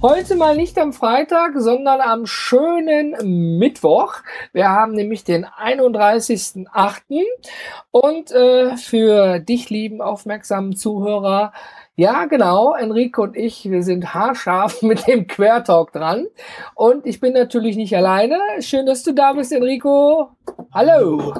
Heute mal nicht am Freitag, sondern am schönen Mittwoch. Wir haben nämlich den 31.8. Und äh, für dich, lieben aufmerksamen Zuhörer, ja, genau. Enrico und ich, wir sind haarscharf mit dem Quertalk dran. Und ich bin natürlich nicht alleine. Schön, dass du da bist, Enrico. Hallo.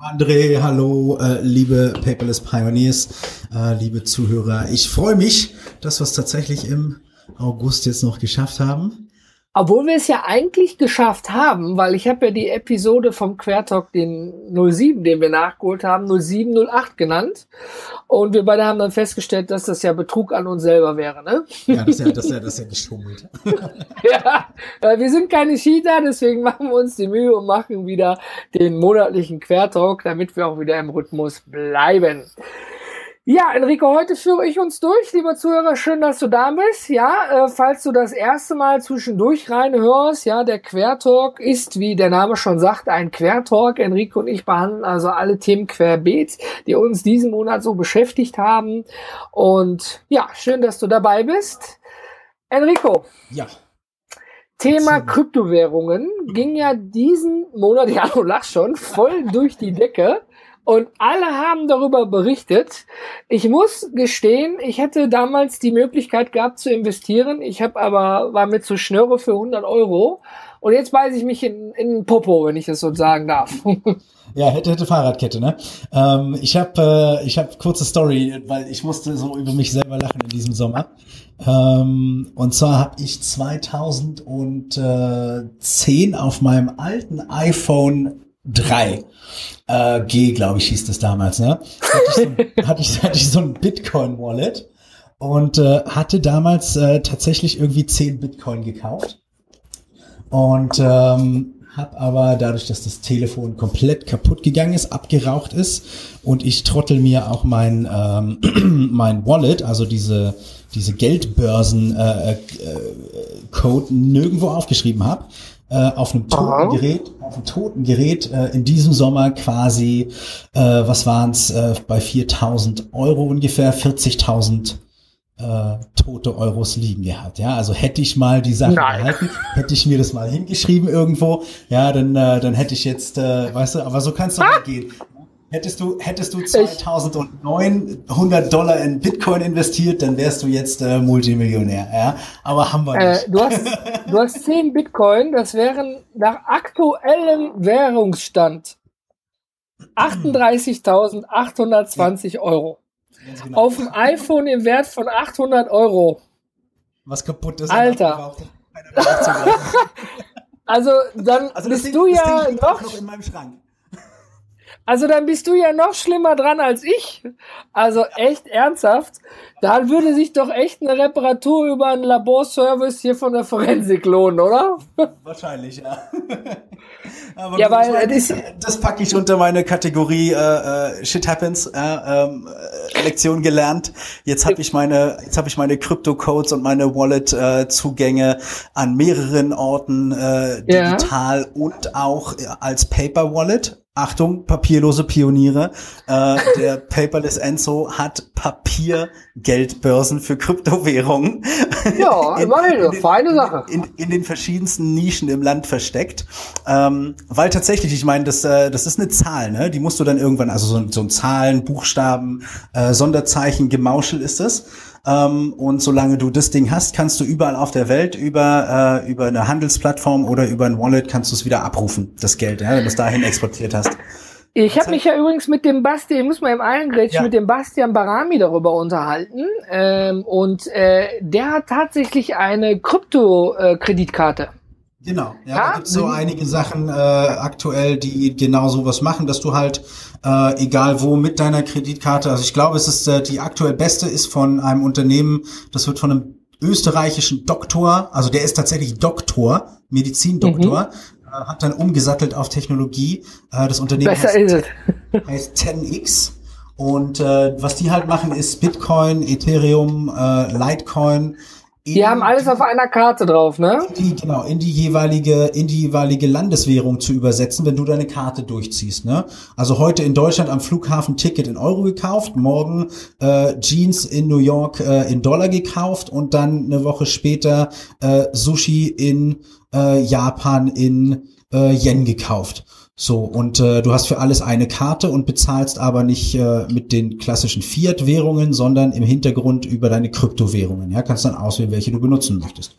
André, hallo, äh, liebe Paperless Pioneers, äh, liebe Zuhörer. Ich freue mich, dass wir es tatsächlich im August jetzt noch geschafft haben. Obwohl wir es ja eigentlich geschafft haben, weil ich habe ja die Episode vom Quertalk, den 07, den wir nachgeholt haben, 0708 genannt. Und wir beide haben dann festgestellt, dass das ja Betrug an uns selber wäre, ne? Ja, das ist ja, das ist ja, das ist ja geschummelt. ja, wir sind keine Cheater, deswegen machen wir uns die Mühe und machen wieder den monatlichen Quertalk, damit wir auch wieder im Rhythmus bleiben. Ja, Enrico, heute führe ich uns durch. Lieber Zuhörer, schön, dass du da bist. Ja, äh, falls du das erste Mal zwischendurch reinhörst, ja, der Quertalk ist, wie der Name schon sagt, ein Quertalk. Enrico und ich behandeln also alle Themen querbeet, die uns diesen Monat so beschäftigt haben. Und ja, schön, dass du dabei bist. Enrico. Ja. Thema Kryptowährungen ging ja diesen Monat, ja, du lachst schon, voll durch die Decke. Und alle haben darüber berichtet. Ich muss gestehen, ich hätte damals die Möglichkeit gehabt zu investieren. Ich habe aber war mit zu Schnürre für 100 Euro. Und jetzt beiße ich mich in, in Popo, wenn ich das so sagen darf. Ja, hätte, hätte Fahrradkette, ne? Ähm, ich habe äh, ich hab kurze Story, weil ich musste so über mich selber lachen in diesem Sommer. Ähm, und zwar habe ich 2010 auf meinem alten iPhone 3 äh, G, glaube ich, hieß das damals, ne? Hatte ich so, hatte ich, hatte ich so ein Bitcoin-Wallet und äh, hatte damals äh, tatsächlich irgendwie 10 Bitcoin gekauft. Und ähm, habe aber dadurch, dass das Telefon komplett kaputt gegangen ist, abgeraucht ist und ich trottel mir auch mein ähm, mein Wallet, also diese diese Geldbörsen äh, äh, Code nirgendwo aufgeschrieben habe, äh, auf einem toten. Gerät, auf einem toten Gerät äh, in diesem Sommer quasi, äh, was waren es, äh, bei 4.000 Euro ungefähr, 40.000 äh, tote Euros liegen gehabt. Ja, also hätte ich mal die Sache gehalten, hätte ich mir das mal hingeschrieben irgendwo, ja, dann, äh, dann hätte ich jetzt, äh, weißt du, aber so kannst du ah. halt gehen. Hättest du, hättest du 2009 100 Dollar in Bitcoin investiert, dann wärst du jetzt äh, Multimillionär, ja. Aber haben wir nicht. Äh, du, hast, du hast 10 Bitcoin, das wären nach aktuellem Währungsstand 38.820 Euro. Genau. Auf dem iPhone im Wert von 800 Euro. Was kaputt ist. Alter. also dann also bist Ding, du ja noch, noch in meinem Schrank. Also dann bist du ja noch schlimmer dran als ich. Also echt ernsthaft. Dann würde sich doch echt eine Reparatur über einen Laborservice hier von der Forensik lohnen, oder? Wahrscheinlich, ja. Aber ja, weil meine, das, das packe ich unter meine Kategorie äh, äh, Shit Happens äh, ähm, äh, Lektion gelernt. Jetzt habe ich meine, jetzt habe ich meine Crypto-Codes und meine Wallet-Zugänge äh, an mehreren Orten äh, digital ja. und auch als Paper Wallet Achtung, papierlose Pioniere. Äh, der Paperless Enzo hat Papiergeldbörsen für Kryptowährungen. Ja, immerhin, feine Sache. In, in, den verschiedensten Nischen im Land versteckt. Ähm, weil tatsächlich, ich meine, das, äh, das ist eine Zahl, ne? Die musst du dann irgendwann, also so, so ein Zahlen, Buchstaben, äh, Sonderzeichen, Gemauschel ist das. Ähm, und solange du das Ding hast, kannst du überall auf der Welt über, äh, über eine Handelsplattform oder über ein Wallet kannst du es wieder abrufen, das Geld, ja, wenn du es dahin exportiert hast. Ich habe mich ja übrigens mit dem Bastian, ich muss mal im Eingrätschen, ja. mit dem Bastian Barami darüber unterhalten. Ähm, und äh, der hat tatsächlich eine Krypto-Kreditkarte. Genau, ja, ja? da gibt's so einige Sachen äh, aktuell, die genau sowas machen, dass du halt, äh, egal wo, mit deiner Kreditkarte, also ich glaube, es ist äh, die aktuell beste ist von einem Unternehmen, das wird von einem österreichischen Doktor, also der ist tatsächlich Doktor, Medizindoktor, mhm. äh, hat dann umgesattelt auf Technologie. Äh, das Unternehmen Besser heißt, heißt 10x. Und äh, was die halt machen, ist Bitcoin, Ethereum, äh, Litecoin, die haben alles auf einer Karte drauf, ne? Die, genau, in die jeweilige, in die jeweilige Landeswährung zu übersetzen, wenn du deine Karte durchziehst, ne? Also heute in Deutschland am Flughafen Ticket in Euro gekauft, morgen äh, Jeans in New York äh, in Dollar gekauft und dann eine Woche später äh, Sushi in äh, Japan in äh, Yen gekauft. So, und äh, du hast für alles eine Karte und bezahlst aber nicht äh, mit den klassischen Fiat-Währungen, sondern im Hintergrund über deine Kryptowährungen. Ja, kannst dann auswählen, welche du benutzen möchtest.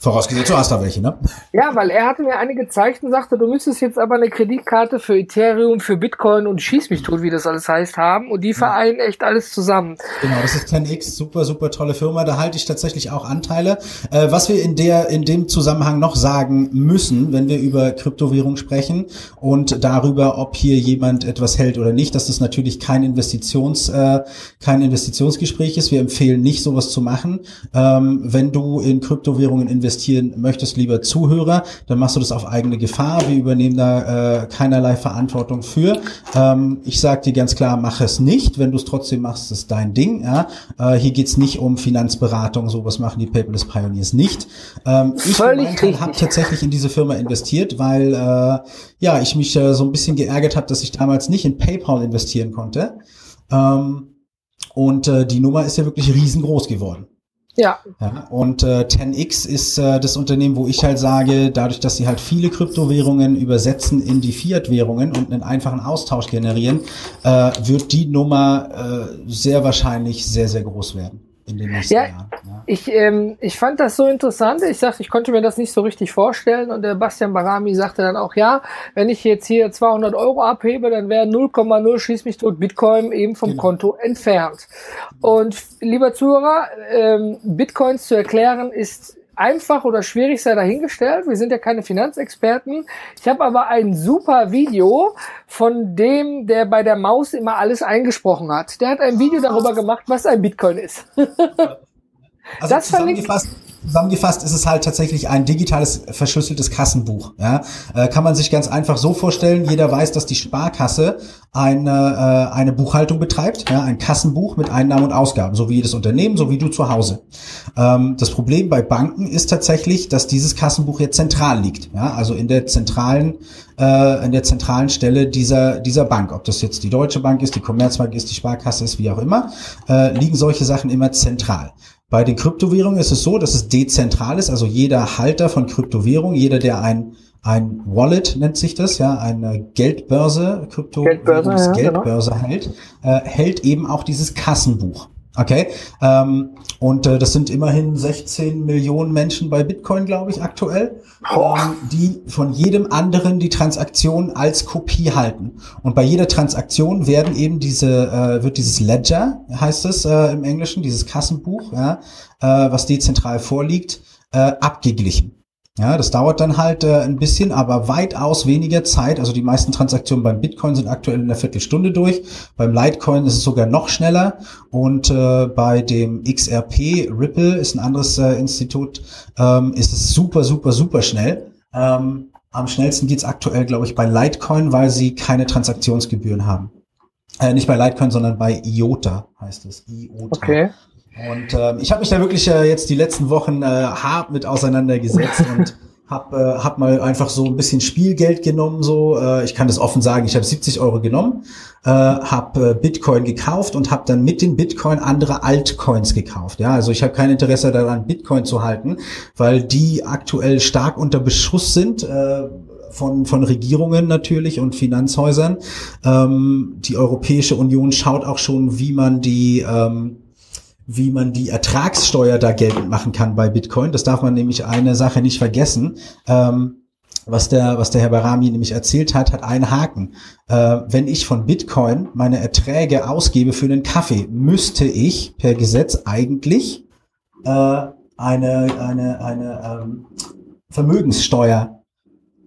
Vorausgesetzt, du hast da welche, ne? Ja, weil er hatte mir eine gezeigt und sagte, du müsstest jetzt aber eine Kreditkarte für Ethereum, für Bitcoin und Schieß mich tot, wie das alles heißt, haben. Und die vereinen echt alles zusammen. Genau, das ist 10x, super, super tolle Firma. Da halte ich tatsächlich auch Anteile. Äh, was wir in der, in dem Zusammenhang noch sagen müssen, wenn wir über Kryptowährung sprechen und darüber, ob hier jemand etwas hält oder nicht, dass das natürlich kein Investitions, äh, kein Investitionsgespräch ist. Wir empfehlen nicht, sowas zu machen. Ähm, wenn du in Kryptowährungen investierst, investieren möchtest, lieber Zuhörer, dann machst du das auf eigene Gefahr. Wir übernehmen da äh, keinerlei Verantwortung für. Ähm, ich sage dir ganz klar, mach es nicht. Wenn du es trotzdem machst, ist dein Ding. Ja? Äh, hier geht's nicht um Finanzberatung, sowas machen die Paperless Pioneers nicht. Ähm, ich habe tatsächlich in diese Firma investiert, weil äh, ja ich mich äh, so ein bisschen geärgert habe, dass ich damals nicht in PayPal investieren konnte. Ähm, und äh, die Nummer ist ja wirklich riesengroß geworden. Ja. ja und äh, 10x ist äh, das Unternehmen, wo ich halt sage, dadurch, dass sie halt viele Kryptowährungen übersetzen in die Fiat-Währungen und einen einfachen Austausch generieren, äh, wird die Nummer äh, sehr wahrscheinlich sehr, sehr groß werden in den nächsten ja, Jahren. Ja. Ich, ähm, ich fand das so interessant. Ich sagte, ich konnte mir das nicht so richtig vorstellen. Und der Bastian Barami sagte dann auch, ja, wenn ich jetzt hier 200 Euro abhebe, dann wäre 0,0 schieß mich tot Bitcoin eben vom genau. Konto entfernt. Und lieber Zuhörer, ähm, Bitcoins zu erklären ist einfach oder schwierig sei dahingestellt. Wir sind ja keine Finanzexperten. Ich habe aber ein super Video von dem, der bei der Maus immer alles eingesprochen hat. Der hat ein Video darüber gemacht, was ein Bitcoin ist. also das zusammengefasst, zusammengefasst ist es halt tatsächlich ein digitales verschlüsseltes Kassenbuch. Ja? Äh, kann man sich ganz einfach so vorstellen, jeder weiß, dass die Sparkasse eine, äh, eine Buchhaltung betreibt, ja? ein Kassenbuch mit Einnahmen und Ausgaben, so wie jedes Unternehmen, so wie du zu Hause. Ähm, das Problem bei Banken ist tatsächlich, dass dieses Kassenbuch jetzt zentral liegt, ja? also in der zentralen äh, in der zentralen Stelle dieser, dieser Bank. Ob das jetzt die Deutsche Bank ist, die Commerzbank ist, die Sparkasse ist, wie auch immer, äh, liegen solche Sachen immer zentral. Bei den Kryptowährungen ist es so, dass es dezentral ist, also jeder Halter von Kryptowährung, jeder, der ein ein Wallet nennt sich das, ja, eine Geldbörse, Krypto Geldbörse, ja, genau. Geldbörse genau. hält, äh, hält eben auch dieses Kassenbuch. Okay, ähm, und äh, das sind immerhin 16 Millionen Menschen bei Bitcoin, glaube ich, aktuell, ähm, die von jedem anderen die Transaktion als Kopie halten. Und bei jeder Transaktion werden eben diese, äh, wird dieses Ledger, heißt es äh, im Englischen, dieses Kassenbuch, ja, äh, was dezentral vorliegt, äh, abgeglichen. Ja, das dauert dann halt äh, ein bisschen, aber weitaus weniger Zeit. Also die meisten Transaktionen beim Bitcoin sind aktuell in einer Viertelstunde durch. Beim Litecoin ist es sogar noch schneller. Und äh, bei dem XRP, Ripple ist ein anderes äh, Institut, ähm, ist es super, super, super schnell. Ähm, am schnellsten geht's aktuell, glaube ich, bei Litecoin, weil sie keine Transaktionsgebühren haben. Äh, nicht bei Litecoin, sondern bei IOTA heißt es. IOTA. Okay. Und ähm, ich habe mich da wirklich äh, jetzt die letzten Wochen äh, hart mit auseinandergesetzt und hab, äh, hab mal einfach so ein bisschen Spielgeld genommen. So, äh, ich kann das offen sagen, ich habe 70 Euro genommen, äh, habe äh, Bitcoin gekauft und habe dann mit den Bitcoin andere Altcoins gekauft. Ja, also ich habe kein Interesse daran, Bitcoin zu halten, weil die aktuell stark unter Beschuss sind. Äh, von, von Regierungen natürlich und Finanzhäusern. Ähm, die Europäische Union schaut auch schon, wie man die ähm, wie man die Ertragssteuer da geltend machen kann bei Bitcoin. Das darf man nämlich eine Sache nicht vergessen. Ähm, was der, was der Herr Barami nämlich erzählt hat, hat einen Haken. Äh, wenn ich von Bitcoin meine Erträge ausgebe für einen Kaffee, müsste ich per Gesetz eigentlich äh, eine, eine, eine ähm, Vermögenssteuer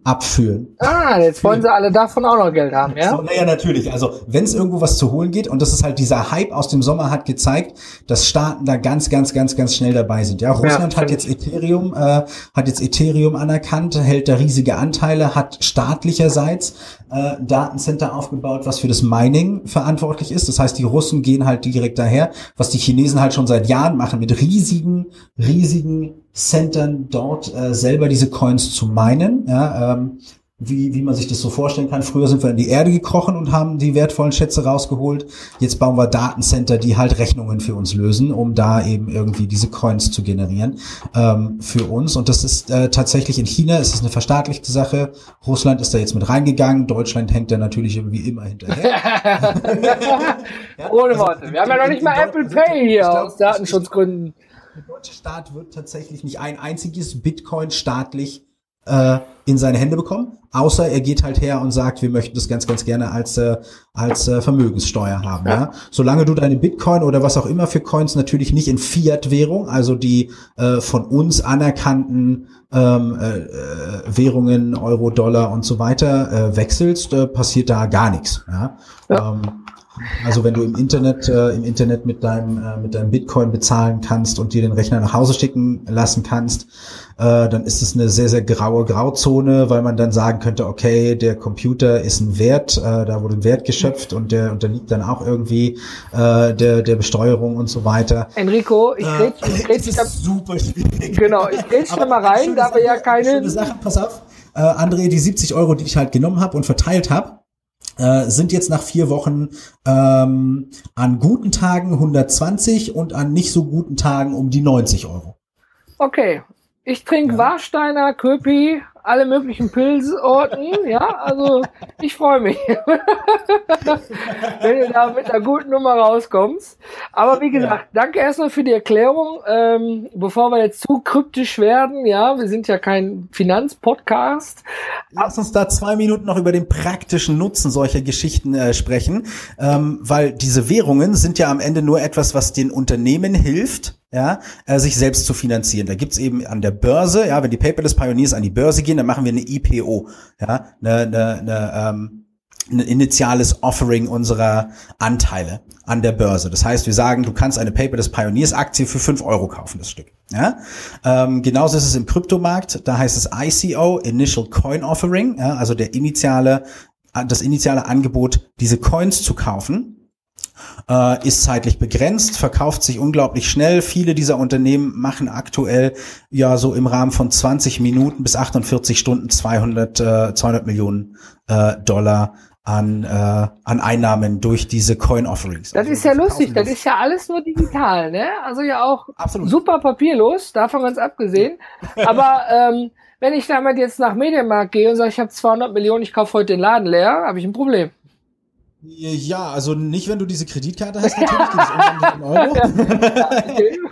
abführen. Ah, jetzt wollen sie alle davon auch noch Geld haben, ja? So, naja, natürlich. Also wenn es irgendwo was zu holen geht, und das ist halt dieser Hype aus dem Sommer hat gezeigt, dass Staaten da ganz, ganz, ganz, ganz schnell dabei sind. Ja, Russland Ja, hat jetzt Ethereum, äh, hat jetzt Ethereum anerkannt, hält da riesige Anteile, hat staatlicherseits äh, Datencenter aufgebaut, was für das Mining verantwortlich ist. Das heißt, die Russen gehen halt direkt daher, was die Chinesen halt schon seit Jahren machen, mit riesigen, riesigen Centern dort äh, selber diese Coins zu minen. Ja, ähm, wie, wie man sich das so vorstellen kann. Früher sind wir in die Erde gekrochen und haben die wertvollen Schätze rausgeholt. Jetzt bauen wir Datencenter, die halt Rechnungen für uns lösen, um da eben irgendwie diese Coins zu generieren ähm, für uns. Und das ist äh, tatsächlich in China, ist es eine verstaatlichte Sache. Russland ist da jetzt mit reingegangen. Deutschland hängt da natürlich irgendwie immer hinterher. Ja, Ohne also Worte. Wir haben ja noch nicht mal Apple Pay hier aus Datenschutzgründen. Der deutsche Staat wird tatsächlich nicht ein einziges Bitcoin staatlich äh, in seine Hände bekommen, außer er geht halt her und sagt, wir möchten das ganz, ganz gerne als, äh, als äh, Vermögenssteuer haben. Ja. Solange du deine Bitcoin oder was auch immer für Coins natürlich nicht in Fiat-Währung, also die äh, von uns anerkannten ähm, äh, äh, Währungen, Euro, Dollar und so weiter äh, wechselst, äh, passiert da gar nichts. Ja. Ähm, also wenn du im Internet äh, im Internet mit deinem äh, mit deinem Bitcoin bezahlen kannst und dir den Rechner nach Hause schicken lassen kannst, äh, dann ist es eine sehr sehr graue Grauzone, weil man dann sagen könnte, okay, der Computer ist ein Wert, äh, da wurde ein Wert geschöpft und der unterliegt dann auch irgendwie äh, der der Besteuerung und so weiter. Enrico, ich Äh, grätsch, ich ist super schwierig. genau, ich da Aber mal rein, da wir ja keine, Schöne Sache, pass auf. Äh, André, die 70 Euro, die ich halt genommen habe und verteilt habe, äh, sind jetzt nach vier Wochen ähm, an guten Tagen 120 und an nicht so guten Tagen um die 90 Euro. okay. Ich trinke Ja. Warsteiner, Köpi, alle möglichen Pilzorten, ja, also ich freue mich, wenn du da mit einer guten Nummer rauskommst. Aber wie gesagt, danke erstmal für die Erklärung. Ähm, bevor wir jetzt zu kryptisch werden, ja, wir sind ja kein Finanzpodcast. Lass uns da zwei Minuten noch über den praktischen Nutzen solcher Geschichten äh, sprechen, ähm, weil diese Währungen sind ja am Ende nur etwas, was den Unternehmen hilft, ja, äh, sich selbst zu finanzieren. Da gibt's eben an der Börse, ja, wenn die Paperless Pioneers an die Börse gehen, dann machen wir eine IPO, ja, eine, eine, eine ähm, ein initiales Offering unserer Anteile an der Börse. Das heißt, wir sagen, du kannst eine Paper des Pioneers Aktie für 5 Euro kaufen, das Stück. Ja? Ähm, genauso ist es im Kryptomarkt. Da heißt es ICO, Initial Coin Offering, ja? also der initiale, das initiale Angebot, diese Coins zu kaufen äh, ist zeitlich begrenzt, verkauft sich unglaublich schnell. Viele dieser Unternehmen machen aktuell ja so im Rahmen von 20 Minuten bis 48 Stunden 200, äh, 200 Millionen äh, Dollar an, äh, an Einnahmen durch diese Coin-Offerings. Das Also ist ja lustig, das das- ist ja alles nur digital, ne? Also ja auch Absolut. super papierlos, davon ganz abgesehen. Aber ähm, wenn ich damit jetzt nach Medienmarkt gehe und sage, ich habe 200 Millionen, ich kaufe heute den Laden leer, habe ich ein Problem. Ja, also nicht, wenn du diese Kreditkarte hast, natürlich geht es um Euro.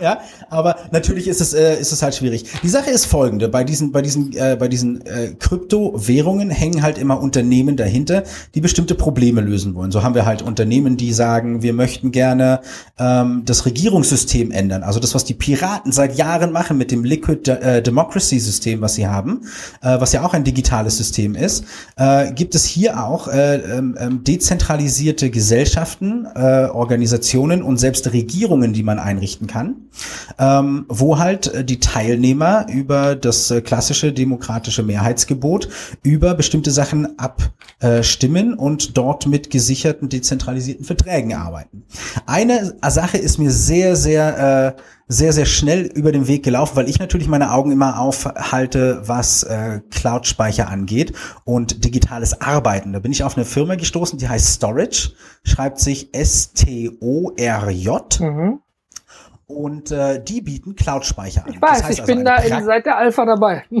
ja, aber natürlich ist es äh, ist es halt schwierig. Die Sache ist folgende: Bei diesen bei diesen äh, bei diesen äh, Kryptowährungen hängen halt immer Unternehmen dahinter, die bestimmte Probleme lösen wollen. So haben wir halt Unternehmen, die sagen, wir möchten gerne ähm, das Regierungssystem ändern. Also das, was die Piraten seit Jahren machen mit dem Liquid äh, Democracy System, was sie haben, äh, was ja auch ein digitales System ist, äh, gibt es hier auch äh, ähm, ähm, dezentralisierte Gesellschaften, äh, Organisationen und selbst Regierungen, die man einrichten kann, ähm, wo halt äh, die Teilnehmer über das äh, klassische demokratische Mehrheitsgebot über bestimmte Sachen abstimmen und dort mit gesicherten dezentralisierten Verträgen arbeiten. Eine Sache ist mir sehr, sehr äh, sehr, sehr schnell über den Weg gelaufen, weil ich natürlich meine Augen immer aufhalte, was äh, Cloud-Speicher angeht und digitales Arbeiten. Da bin ich auf eine Firma gestoßen, die heißt Storage, schreibt sich S-T-O-R-J Mhm. und äh, die bieten Cloud-Speicher an. Ich weiß, Das heißt ich also bin da in, seit der Alpha dabei.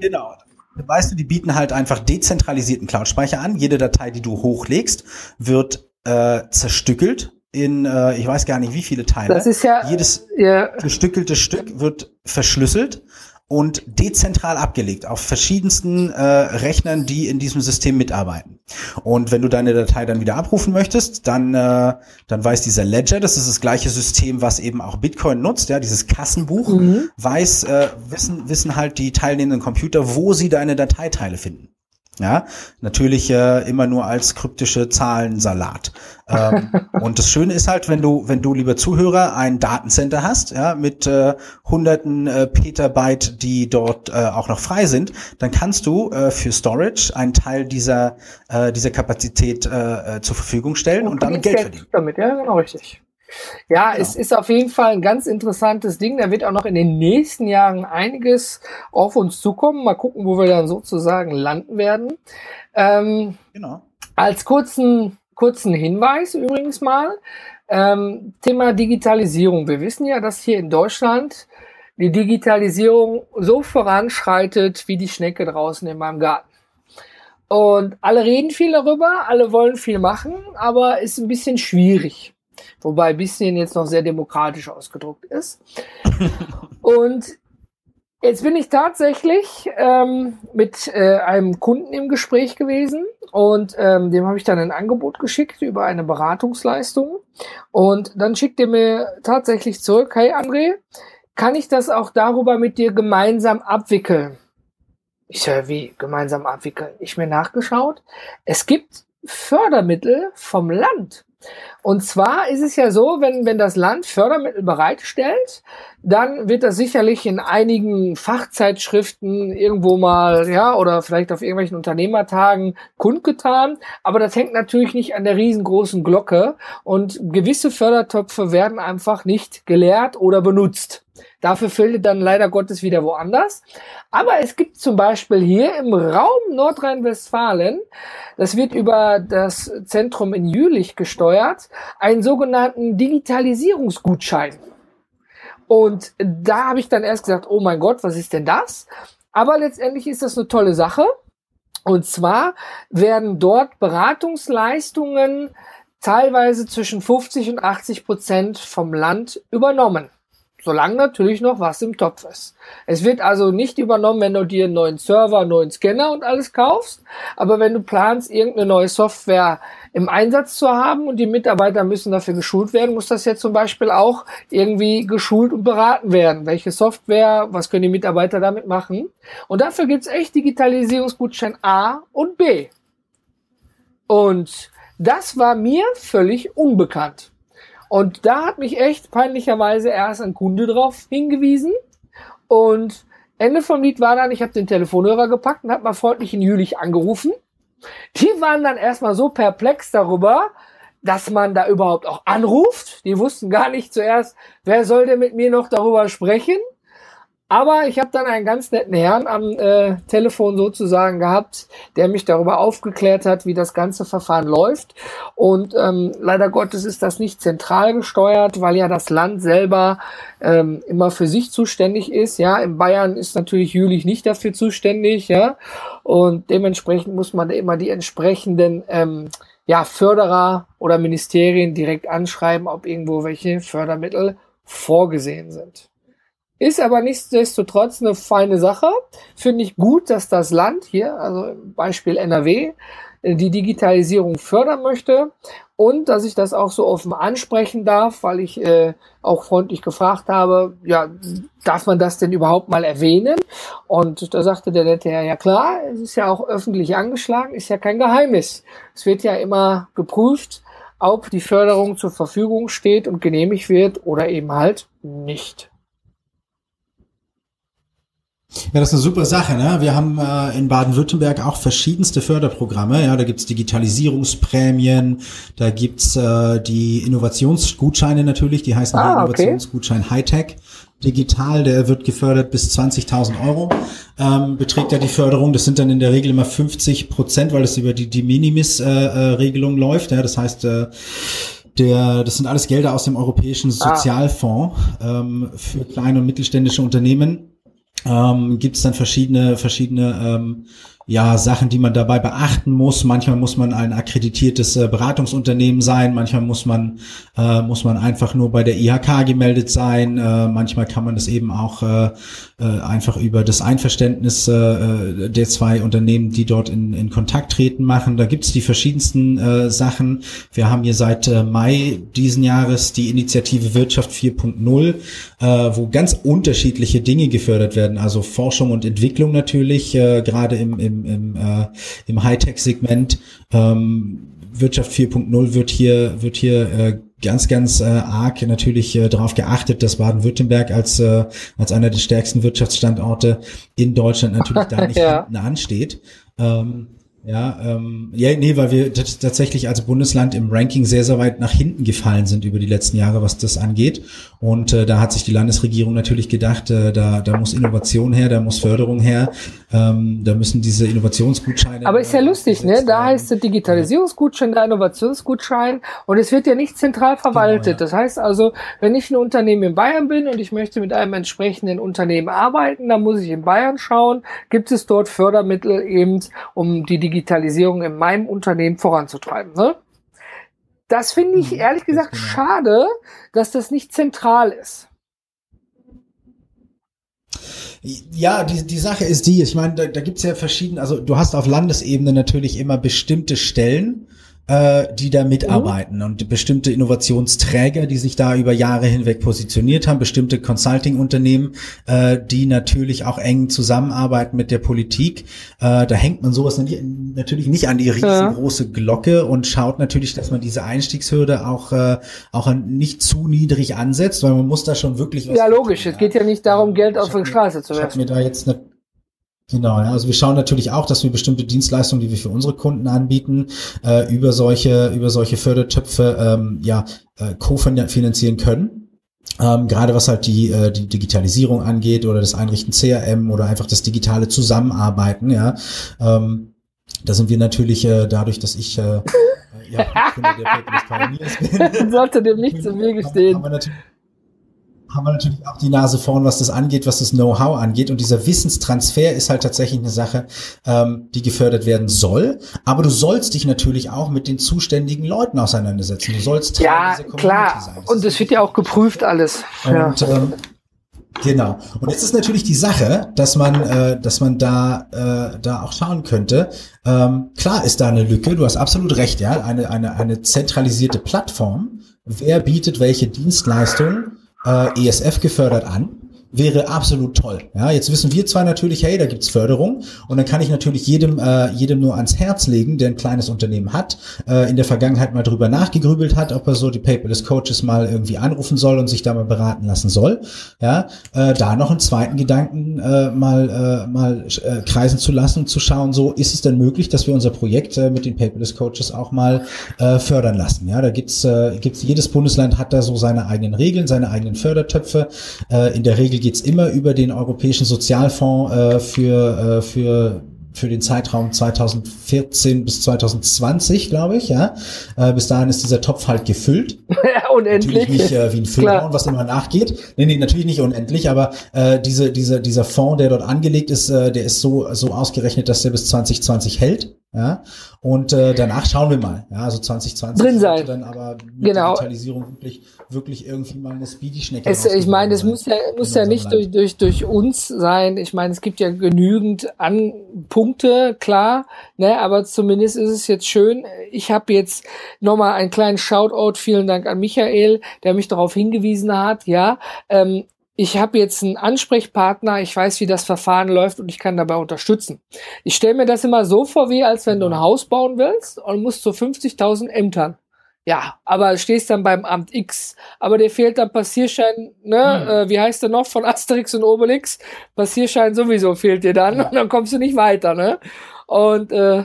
Genau. Weißt du, die bieten halt einfach dezentralisierten Cloud-Speicher an. Jede Datei, die du hochlegst, wird äh, zerstückelt in, äh, ich weiß gar nicht wie viele Teile. Das ist ja, Jedes ja gestückelte Stück wird verschlüsselt und dezentral abgelegt auf verschiedensten äh, Rechnern, die in diesem System mitarbeiten. Und wenn du deine Datei dann wieder abrufen möchtest, dann, äh, dann weiß dieser Ledger, das ist das gleiche System, was eben auch Bitcoin nutzt, ja, dieses Kassenbuch, mhm. weiß, äh, wissen, wissen halt die teilnehmenden Computer, wo sie deine Dateiteile finden. Ja, natürlich äh, immer nur als kryptische Zahlensalat. Ähm, und das Schöne ist halt, wenn du, wenn du, lieber Zuhörer, ein Datencenter hast, ja, mit äh, hunderten äh, Petabyte, die dort äh, auch noch frei sind, dann kannst du äh, für Storage einen Teil dieser, äh, dieser Kapazität äh, äh zur Verfügung stellen und, und damit Geld verdienen. Damit, ja, genau richtig. Ja, genau. es ist auf jeden Fall ein ganz interessantes Ding. Da wird auch noch in den nächsten Jahren einiges auf uns zukommen. Mal gucken, wo wir dann sozusagen landen werden. Ähm, genau. Als kurzen, kurzen Hinweis übrigens mal. Ähm, Thema Digitalisierung. Wir wissen ja, dass hier in Deutschland die Digitalisierung so voranschreitet wie die Schnecke draußen in meinem Garten. Und alle reden viel darüber, alle wollen viel machen, aber ist ein bisschen schwierig. Wobei bisschen jetzt noch sehr demokratisch ausgedruckt ist. Und jetzt bin ich tatsächlich ähm, mit äh, einem Kunden im Gespräch gewesen und ähm, dem habe ich dann ein Angebot geschickt über eine Beratungsleistung. Und dann schickt er mir tatsächlich zurück, hey André, kann ich das auch darüber mit dir gemeinsam abwickeln? Ich sage, wie gemeinsam abwickeln? Ich mir nachgeschaut. Es gibt Fördermittel vom Land und zwar ist es ja so, wenn, wenn das Land Fördermittel bereitstellt, dann wird das sicherlich in einigen Fachzeitschriften irgendwo mal, ja, oder vielleicht auf irgendwelchen Unternehmertagen kundgetan. Aber das hängt natürlich nicht an der riesengroßen Glocke und gewisse Fördertöpfe werden einfach nicht gelehrt oder benutzt. Dafür fehlt dann leider Gottes wieder woanders. Aber es gibt zum Beispiel hier im Raum Nordrhein-Westfalen, das wird über das Zentrum in Jülich gesteuert, einen sogenannten Digitalisierungsgutschein. Und da habe ich dann erst gesagt, oh mein Gott, was ist denn das? Aber letztendlich ist das eine tolle Sache. Und zwar werden dort Beratungsleistungen teilweise zwischen 50 und 80 Prozent vom Land übernommen. Solange natürlich noch was im Topf ist. Es wird also nicht übernommen, wenn du dir einen neuen Server, einen neuen Scanner und alles kaufst. Aber wenn du planst, irgendeine neue Software im Einsatz zu haben und die Mitarbeiter müssen dafür geschult werden, muss das jetzt zum Beispiel auch irgendwie geschult und beraten werden. Welche Software, was können die Mitarbeiter damit machen? Und dafür gibt's echt Digitalisierungsgutschein A und B. Und das war mir völlig unbekannt. Und da hat mich echt peinlicherweise erst ein Kunde drauf hingewiesen. Und Ende vom Lied war dann, ich habe den Telefonhörer gepackt und habe mal freundlich in Jülich angerufen. Die waren dann erstmal so perplex darüber, dass man da überhaupt auch anruft. Die wussten gar nicht zuerst, wer soll denn mit mir noch darüber sprechen. Aber ich habe dann einen ganz netten Herrn am äh, Telefon sozusagen gehabt, der mich darüber aufgeklärt hat, wie das ganze Verfahren läuft. Und ähm, leider Gottes ist das nicht zentral gesteuert, weil ja das Land selber ähm, immer für sich zuständig ist. Ja, in Bayern ist natürlich Jülich nicht dafür zuständig. Ja, und dementsprechend muss man immer die entsprechenden ähm, ja, Förderer oder Ministerien direkt anschreiben, ob irgendwo welche Fördermittel vorgesehen sind. Ist aber nichtsdestotrotz eine feine Sache. Finde ich gut, dass das Land hier, also Beispiel NRW, die Digitalisierung fördern möchte und dass ich das auch so offen ansprechen darf, weil ich äh, auch freundlich gefragt habe, ja, darf man das denn überhaupt mal erwähnen? Und da sagte der nette Herr, ja klar, es ist ja auch öffentlich angeschlagen, ist ja kein Geheimnis. Es wird ja immer geprüft, ob die Förderung zur Verfügung steht und genehmigt wird oder eben halt nicht. Ja, das ist eine super Sache. Ne? Wir haben äh, in Baden-Württemberg auch verschiedenste Förderprogramme. Ja, da gibt's Digitalisierungsprämien, da gibt's äh, die Innovationsgutscheine natürlich, die heißen ah, Innovationsgutschein okay. Hightech. Digital, der wird gefördert bis 20.000 Euro. Ähm, beträgt ja die Förderung. Das sind dann in der Regel immer 50 Prozent, weil es über die De Minimis-Regelung äh, äh, läuft. Ja, das heißt, äh, der, das sind alles Gelder aus dem Europäischen ah. Sozialfonds ah. ähm, für kleine und mittelständische Unternehmen ähm, gibt es dann verschiedene, verschiedene ähm, ja, Sachen, die man dabei beachten muss. Manchmal muss man ein akkreditiertes äh, Beratungsunternehmen sein, manchmal muss man, äh, muss man einfach nur bei der IHK gemeldet sein, äh, manchmal kann man das eben auch äh, äh, einfach über das Einverständnis äh, äh der zwei Unternehmen, die dort in, in Kontakt treten, machen. Da gibt's die verschiedensten äh, Sachen. Wir haben hier seit äh, Mai diesen Jahres die Initiative Wirtschaft 4.0, äh, wo ganz unterschiedliche Dinge gefördert werden, also Forschung und Entwicklung natürlich, äh, gerade im, im im, äh, im Hightech-Segment. Ähm, Wirtschaft 4.0 wird hier, wird hier äh, ganz, ganz äh, arg natürlich äh, darauf geachtet, dass Baden-Württemberg als, äh, als einer der stärksten Wirtschaftsstandorte in Deutschland natürlich da nicht ja. hinten ansteht. Ähm, ja, ähm, ja, nee, weil wir tatsächlich als Bundesland im Ranking sehr, sehr weit nach hinten gefallen sind über die letzten Jahre, was das angeht. Und äh, da hat sich die Landesregierung natürlich gedacht, äh, da, da muss Innovation her, da muss Förderung her, ähm, da müssen diese Innovationsgutscheine. Aber ist ja lustig, ne? Da heißt es Digitalisierungsgutschein, da Innovationsgutschein und es wird ja nicht zentral genau, verwaltet. Genau, ja. Das heißt also, wenn ich ein Unternehmen in Bayern bin und ich möchte mit einem entsprechenden Unternehmen arbeiten, dann muss ich in Bayern schauen, gibt es dort Fördermittel eben, um die Digitalisierung in meinem Unternehmen voranzutreiben. Ne? Das finde ich mhm, ehrlich gesagt genau. schade, dass das nicht zentral ist. Ja, die, die Sache ist die, ich meine, da, da gibt es ja verschiedene, also du hast auf Landesebene natürlich immer bestimmte Stellen, äh, die da mitarbeiten mhm. und bestimmte Innovationsträger, die sich da über Jahre hinweg positioniert haben, bestimmte Consulting-Unternehmen, äh, die natürlich auch eng zusammenarbeiten mit der Politik. Äh, da hängt man sowas natürlich nicht an die riesengroße ja. Glocke und schaut natürlich, dass man diese Einstiegshürde auch, äh, auch nicht zu niedrig ansetzt, weil man muss da schon wirklich was Ja, logisch. Tun, es geht ja nicht darum, Geld auf die Straße zu werfen. Ich habe mir da jetzt eine Genau, ja. also wir schauen natürlich auch, dass wir bestimmte Dienstleistungen, die wir für unsere Kunden anbieten, äh, über solche über solche Fördertöpfe ähm, ja äh, kofinanzieren können. Ähm, gerade was halt die, äh, die Digitalisierung angeht oder das Einrichten CRM oder einfach das digitale Zusammenarbeiten, ja. Ähm, da sind wir natürlich äh, dadurch, dass ich äh, ja, Kunde der Paperless Pioneers bin. Sollte dem nicht zu mir gestehen. Haben wir natürlich haben wir natürlich auch die Nase vorn, was das angeht, was das Know-how angeht. Und dieser Wissenstransfer ist halt tatsächlich eine Sache, ähm, die gefördert werden soll. Aber du sollst dich natürlich auch mit den zuständigen Leuten auseinandersetzen. Du sollst Teil ja, dieser Community klar. sein. Das und es wird ja auch geprüft alles. Und, ja. ähm, Genau. Und jetzt ist natürlich die Sache, dass man, äh, dass man da, äh, da auch schauen könnte. Ähm, klar ist da eine Lücke. Du hast absolut recht, ja. Eine, eine, eine zentralisierte Plattform. Wer bietet welche Dienstleistungen? Äh, ESF gefördert an wäre absolut toll. Ja, jetzt wissen wir zwar natürlich, hey, da gibt's Förderung und dann kann ich natürlich jedem äh, jedem nur ans Herz legen, der ein kleines Unternehmen hat, äh, in der Vergangenheit mal drüber nachgegrübelt hat, ob er so die Paperless Coaches mal irgendwie anrufen soll und sich da mal beraten lassen soll. Ja, äh, da noch einen zweiten Gedanken äh, mal äh, mal äh, kreisen zu lassen und zu schauen, so ist es denn möglich, dass wir unser Projekt äh, mit den Paperless Coaches auch mal äh, fördern lassen. Ja, da gibt's äh, gibt's jedes Bundesland hat da so seine eigenen Regeln, seine eigenen Fördertöpfe. Äh, in der Regel geht's immer über den Europäischen Sozialfonds äh, für, äh, für für den Zeitraum 2014 bis 2020, glaube ich, ja. Äh, bis dahin ist dieser Topf halt gefüllt. Ja, unendlich. Natürlich nicht äh, wie ein Füllhorn, was immer nachgeht. Nee, nee, natürlich nicht unendlich, aber äh, diese, diese, dieser Fonds, der dort angelegt ist, äh, der ist so, so ausgerechnet, dass der bis 2020 hält. Ja, und äh, danach schauen wir mal. Ja, also 2020 drin sein. dann aber mit genau. Digitalisierung wirklich, wirklich irgendwie mal eine Speedy-Schnecke. Ich meine, es muss ja, muss ja nicht durch, durch, durch uns sein. Ich meine, es gibt ja genügend an Punkte, klar, ne, aber zumindest ist es jetzt schön. Ich habe jetzt nochmal einen kleinen Shoutout, vielen Dank an Michael, der mich darauf hingewiesen hat, ja. Ähm, ich habe jetzt einen Ansprechpartner, ich weiß, wie das Verfahren läuft und ich kann dabei unterstützen. Ich stelle mir das immer so vor, wie als wenn du ein Haus bauen willst und musst zu so 50.000 Ämtern. Ja, aber stehst dann beim Amt X, aber dir fehlt dann Passierschein, ne, hm. äh, wie heißt der noch von Asterix und Obelix? Passierschein sowieso fehlt dir dann ja. und dann kommst du nicht weiter, ne? Und äh,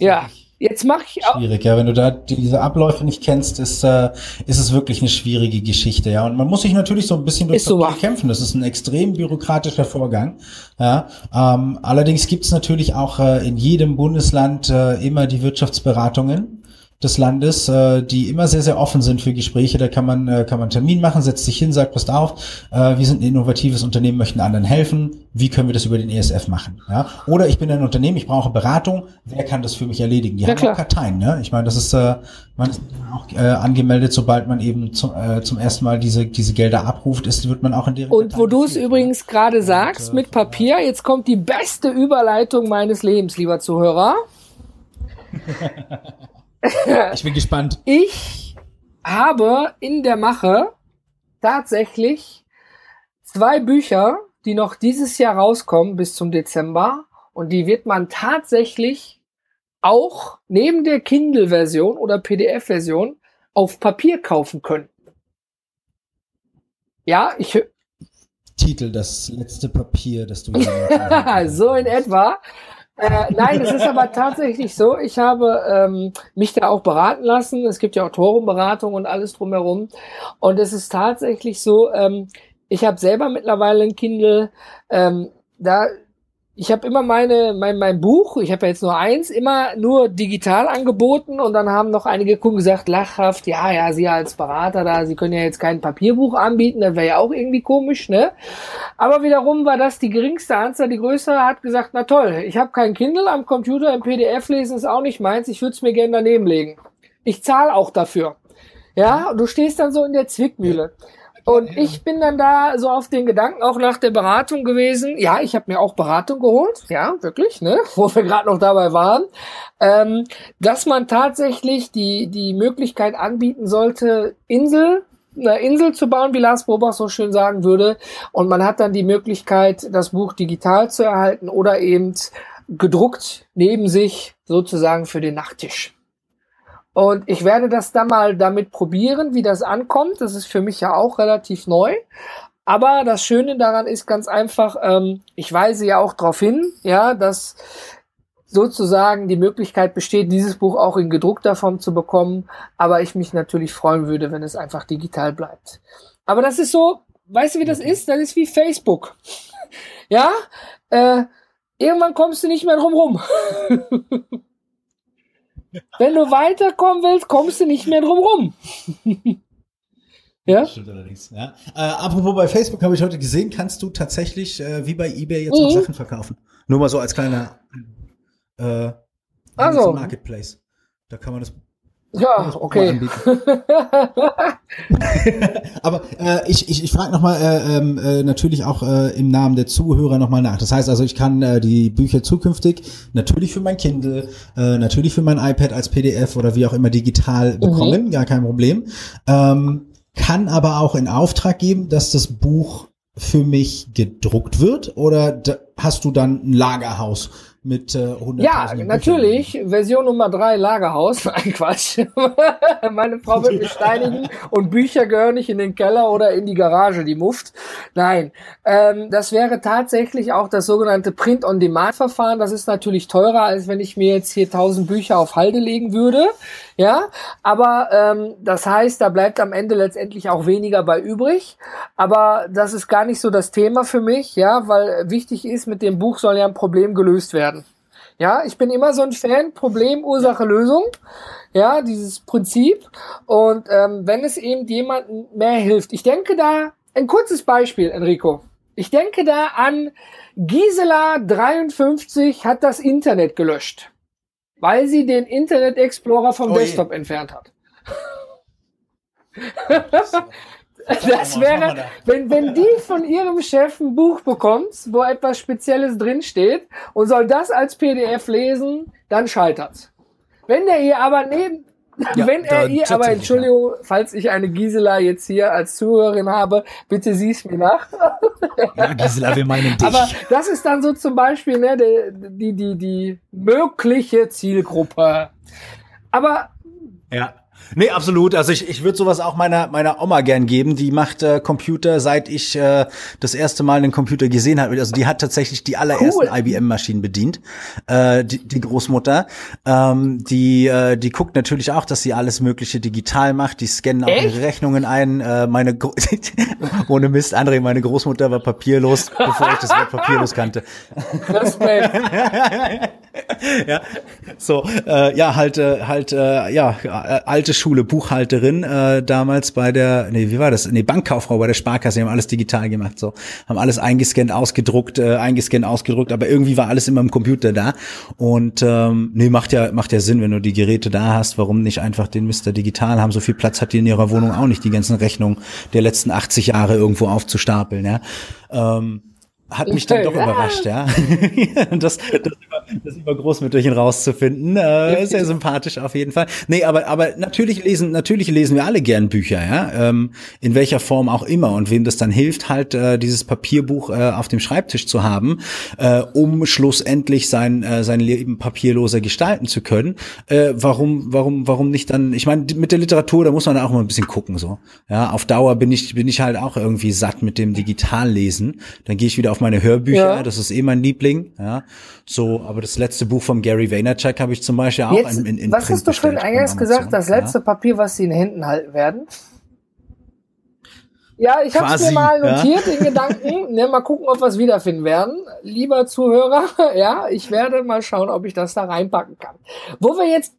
ja, Jetzt mache ich auch. Schwierig, ja. Wenn du da diese Abläufe nicht kennst, ist, äh, ist es wirklich eine schwierige Geschichte, ja. Und man muss sich natürlich so ein bisschen durch so kämpfen. Das ist ein extrem bürokratischer Vorgang. Ja. Ähm, allerdings gibt es natürlich auch äh, in jedem Bundesland äh, immer die Wirtschaftsberatungen des Landes, äh, die immer sehr, sehr offen sind für Gespräche. Da kann man, äh, kann man einen Termin machen, setzt sich hin, sagt, passt auf, äh, wir sind ein innovatives Unternehmen, möchten anderen helfen. Wie können wir das über den ESF machen? Ja? Oder ich bin ein Unternehmen, ich brauche Beratung. Wer kann das für mich erledigen? Die Ja, haben klar. auch Karteien. Ne? Ich meine, das ist, äh, man ist auch äh, angemeldet, sobald man eben zum, äh, zum ersten Mal diese, diese Gelder abruft, ist, wird man auch in deren Und wo du es geführt, übrigens gerade sagst, mit Papier, jetzt kommt die beste Überleitung meines Lebens, lieber Zuhörer. Ich bin gespannt. Ich habe in der Mache tatsächlich zwei Bücher, die noch dieses Jahr rauskommen bis zum Dezember. Und die wird man tatsächlich auch neben der Kindle-Version oder PDF-Version auf Papier kaufen können. Ja, ich, Titel, das letzte Papier, das du so in etwa. Äh, nein, es ist aber tatsächlich so. Ich habe ähm, mich da auch beraten lassen. Es gibt ja Autorenberatung und alles drumherum. Und es ist tatsächlich so, ähm, ich habe selber mittlerweile ein Kindle. Ähm, da ich habe immer meine mein, mein Buch, ich habe ja jetzt nur eins, immer nur digital angeboten und dann haben noch einige Kunden gesagt, lachhaft, ja, ja, Sie als Berater da, Sie können ja jetzt kein Papierbuch anbieten, das wäre ja auch irgendwie komisch, ne? Aber wiederum war das die geringste Anzahl. Die größere hat gesagt, na toll, ich habe kein Kindle am Computer, im PDF lesen ist auch nicht meins, ich würde es mir gerne daneben legen. Ich zahle auch dafür. Ja, und du stehst dann so in der Zwickmühle. Und ich bin dann da so auf den Gedanken auch nach der Beratung gewesen. Ja, ich habe mir auch Beratung geholt. Ja, wirklich, ne? Wo wir gerade noch dabei waren. Ähm, dass man tatsächlich die, die Möglichkeit anbieten sollte, Insel, eine Insel zu bauen, wie Lars Bobach so schön sagen würde. Und man hat dann die Möglichkeit, das Buch digital zu erhalten oder eben gedruckt neben sich sozusagen für den Nachttisch. Und ich werde das dann mal damit probieren, wie das ankommt. Das ist für mich ja auch relativ neu. Aber das Schöne daran ist ganz einfach, ähm, ich weise ja auch darauf hin, ja, dass sozusagen die Möglichkeit besteht, dieses Buch auch in gedruckter Form zu bekommen. Aber ich mich natürlich freuen würde, wenn es einfach digital bleibt. Aber das ist so, weißt du, wie das ist? Das ist wie Facebook. ja, äh, irgendwann kommst du nicht mehr drum rum. Wenn du weiterkommen willst, kommst du nicht mehr drum rum. ja? Stimmt allerdings, ja. Äh, apropos bei Facebook habe ich heute gesehen, kannst du tatsächlich äh, wie bei eBay jetzt auch Mhm. Sachen verkaufen. Nur mal so als kleiner äh, Also. Marketplace. Da kann man das Ja, okay. Aber äh, ich, ich, ich frage nochmal äh, ähm, äh, natürlich auch äh, im Namen der Zuhörer nochmal nach. Das heißt also, ich kann äh, die Bücher zukünftig natürlich für mein Kindle, äh, natürlich für mein iPad als PDF oder wie auch immer digital bekommen, gar kein Problem. Ähm, kann aber auch in Auftrag geben, dass das Buch für mich gedruckt wird oder hast du dann ein Lagerhaus mit äh, 100.000 Ja, Büchern? natürlich. Version Nummer drei Lagerhaus. Nein, Quatsch. Meine Frau wird mich steinigen und Bücher gehören nicht in den Keller oder in die Garage, die Muft. Nein, ähm, das wäre tatsächlich auch das sogenannte Print-on-Demand-Verfahren. Das ist natürlich teurer, als wenn ich mir jetzt hier 1000 Bücher auf Halde legen würde. Ja, aber ähm, das heißt, da bleibt am Ende letztendlich auch weniger bei übrig. Aber das ist gar nicht so das Thema für mich, ja, weil wichtig ist, mit dem Buch soll ja ein Problem gelöst werden. Ja, ich bin immer so ein Fan, Problem, Ursache, Lösung. Ja, dieses Prinzip. Und ähm, wenn es eben jemandem mehr hilft. Ich denke da, ein kurzes Beispiel, Enrico. Ich denke da an Gisela 53 hat das Internet gelöscht, weil sie den Internet Explorer vom Oh. Desktop entfernt hat. Das wäre, wenn, wenn die von ihrem Chef ein Buch bekommt, wo etwas Spezielles drinsteht und soll das als PDF lesen, dann scheitert's. Wenn der ihr aber neben, Ja, wenn er ihr aber, Entschuldigung, falls ich eine Gisela jetzt hier als Zuhörerin habe, bitte sieh's mir nach. Ja, Gisela, wir meinen dich. Aber das ist dann so zum Beispiel ne, die, die, die, die mögliche Zielgruppe. Aber Ja. Nee, absolut. Also ich, ich würde sowas auch meiner meiner Oma gern geben. Die macht äh, Computer, seit ich äh, das erste Mal einen Computer gesehen habe. Also die hat tatsächlich die allerersten Cool. IBM-Maschinen bedient. Äh, die, die Großmutter. Ähm, die äh, die guckt natürlich auch, dass sie alles Mögliche digital macht. Die scannen auch Echt? ihre Rechnungen ein. Äh, meine Gro ohne Mist, André, meine Großmutter war papierlos, bevor ich das Wort papierlos kannte. Ja, so, äh, ja, halt, äh, halt, äh, ja, äh, alte Schule, Buchhalterin, äh, damals bei der, nee, wie war das? Nee, Bankkauffrau bei der Sparkasse, die haben alles digital gemacht, so, haben alles eingescannt, ausgedruckt, äh, eingescannt, ausgedruckt, aber irgendwie war alles immer im Computer da. Und ähm, nee, macht ja, macht ja Sinn, wenn du die Geräte da hast, warum nicht einfach den Mister digital haben, so viel Platz hat die in ihrer Wohnung auch nicht, die ganzen Rechnungen der letzten 80 Jahre irgendwo aufzustapeln, ja. Ähm, hat mich dann doch überrascht, ja. das, das, über, das über Großmütterchen rauszufinden, äh, sehr sympathisch auf jeden Fall. Nee, aber, aber natürlich lesen, natürlich lesen wir alle gern Bücher, ja. Ähm, in welcher Form auch immer. Und wem das dann hilft, halt äh, dieses Papierbuch äh, auf dem Schreibtisch zu haben, äh, um schlussendlich sein, äh, sein Leben papierloser gestalten zu können. Äh, warum, warum, warum nicht dann, ich meine, mit der Literatur, da muss man auch mal ein bisschen gucken, so. Ja, auf Dauer bin ich, bin ich halt auch irgendwie satt mit dem Digitallesen. Dann gehe ich wieder auf meine Hörbücher, ja. das ist eh mein Liebling. Ja, so, aber das letzte Buch von Gary Vaynerchuk habe ich zum Beispiel auch Jetzt, in, in, in Was Print hast du vorhin eingangs gesagt, das letzte ja? Papier, was sie in Händen halten werden? Ja, ich habe es mir mal notiert, ja? den Gedanken. Ne, mal gucken, ob wir es wiederfinden werden. Lieber Zuhörer, ja, ich werde mal schauen, ob ich das da reinpacken kann. Wo wir jetzt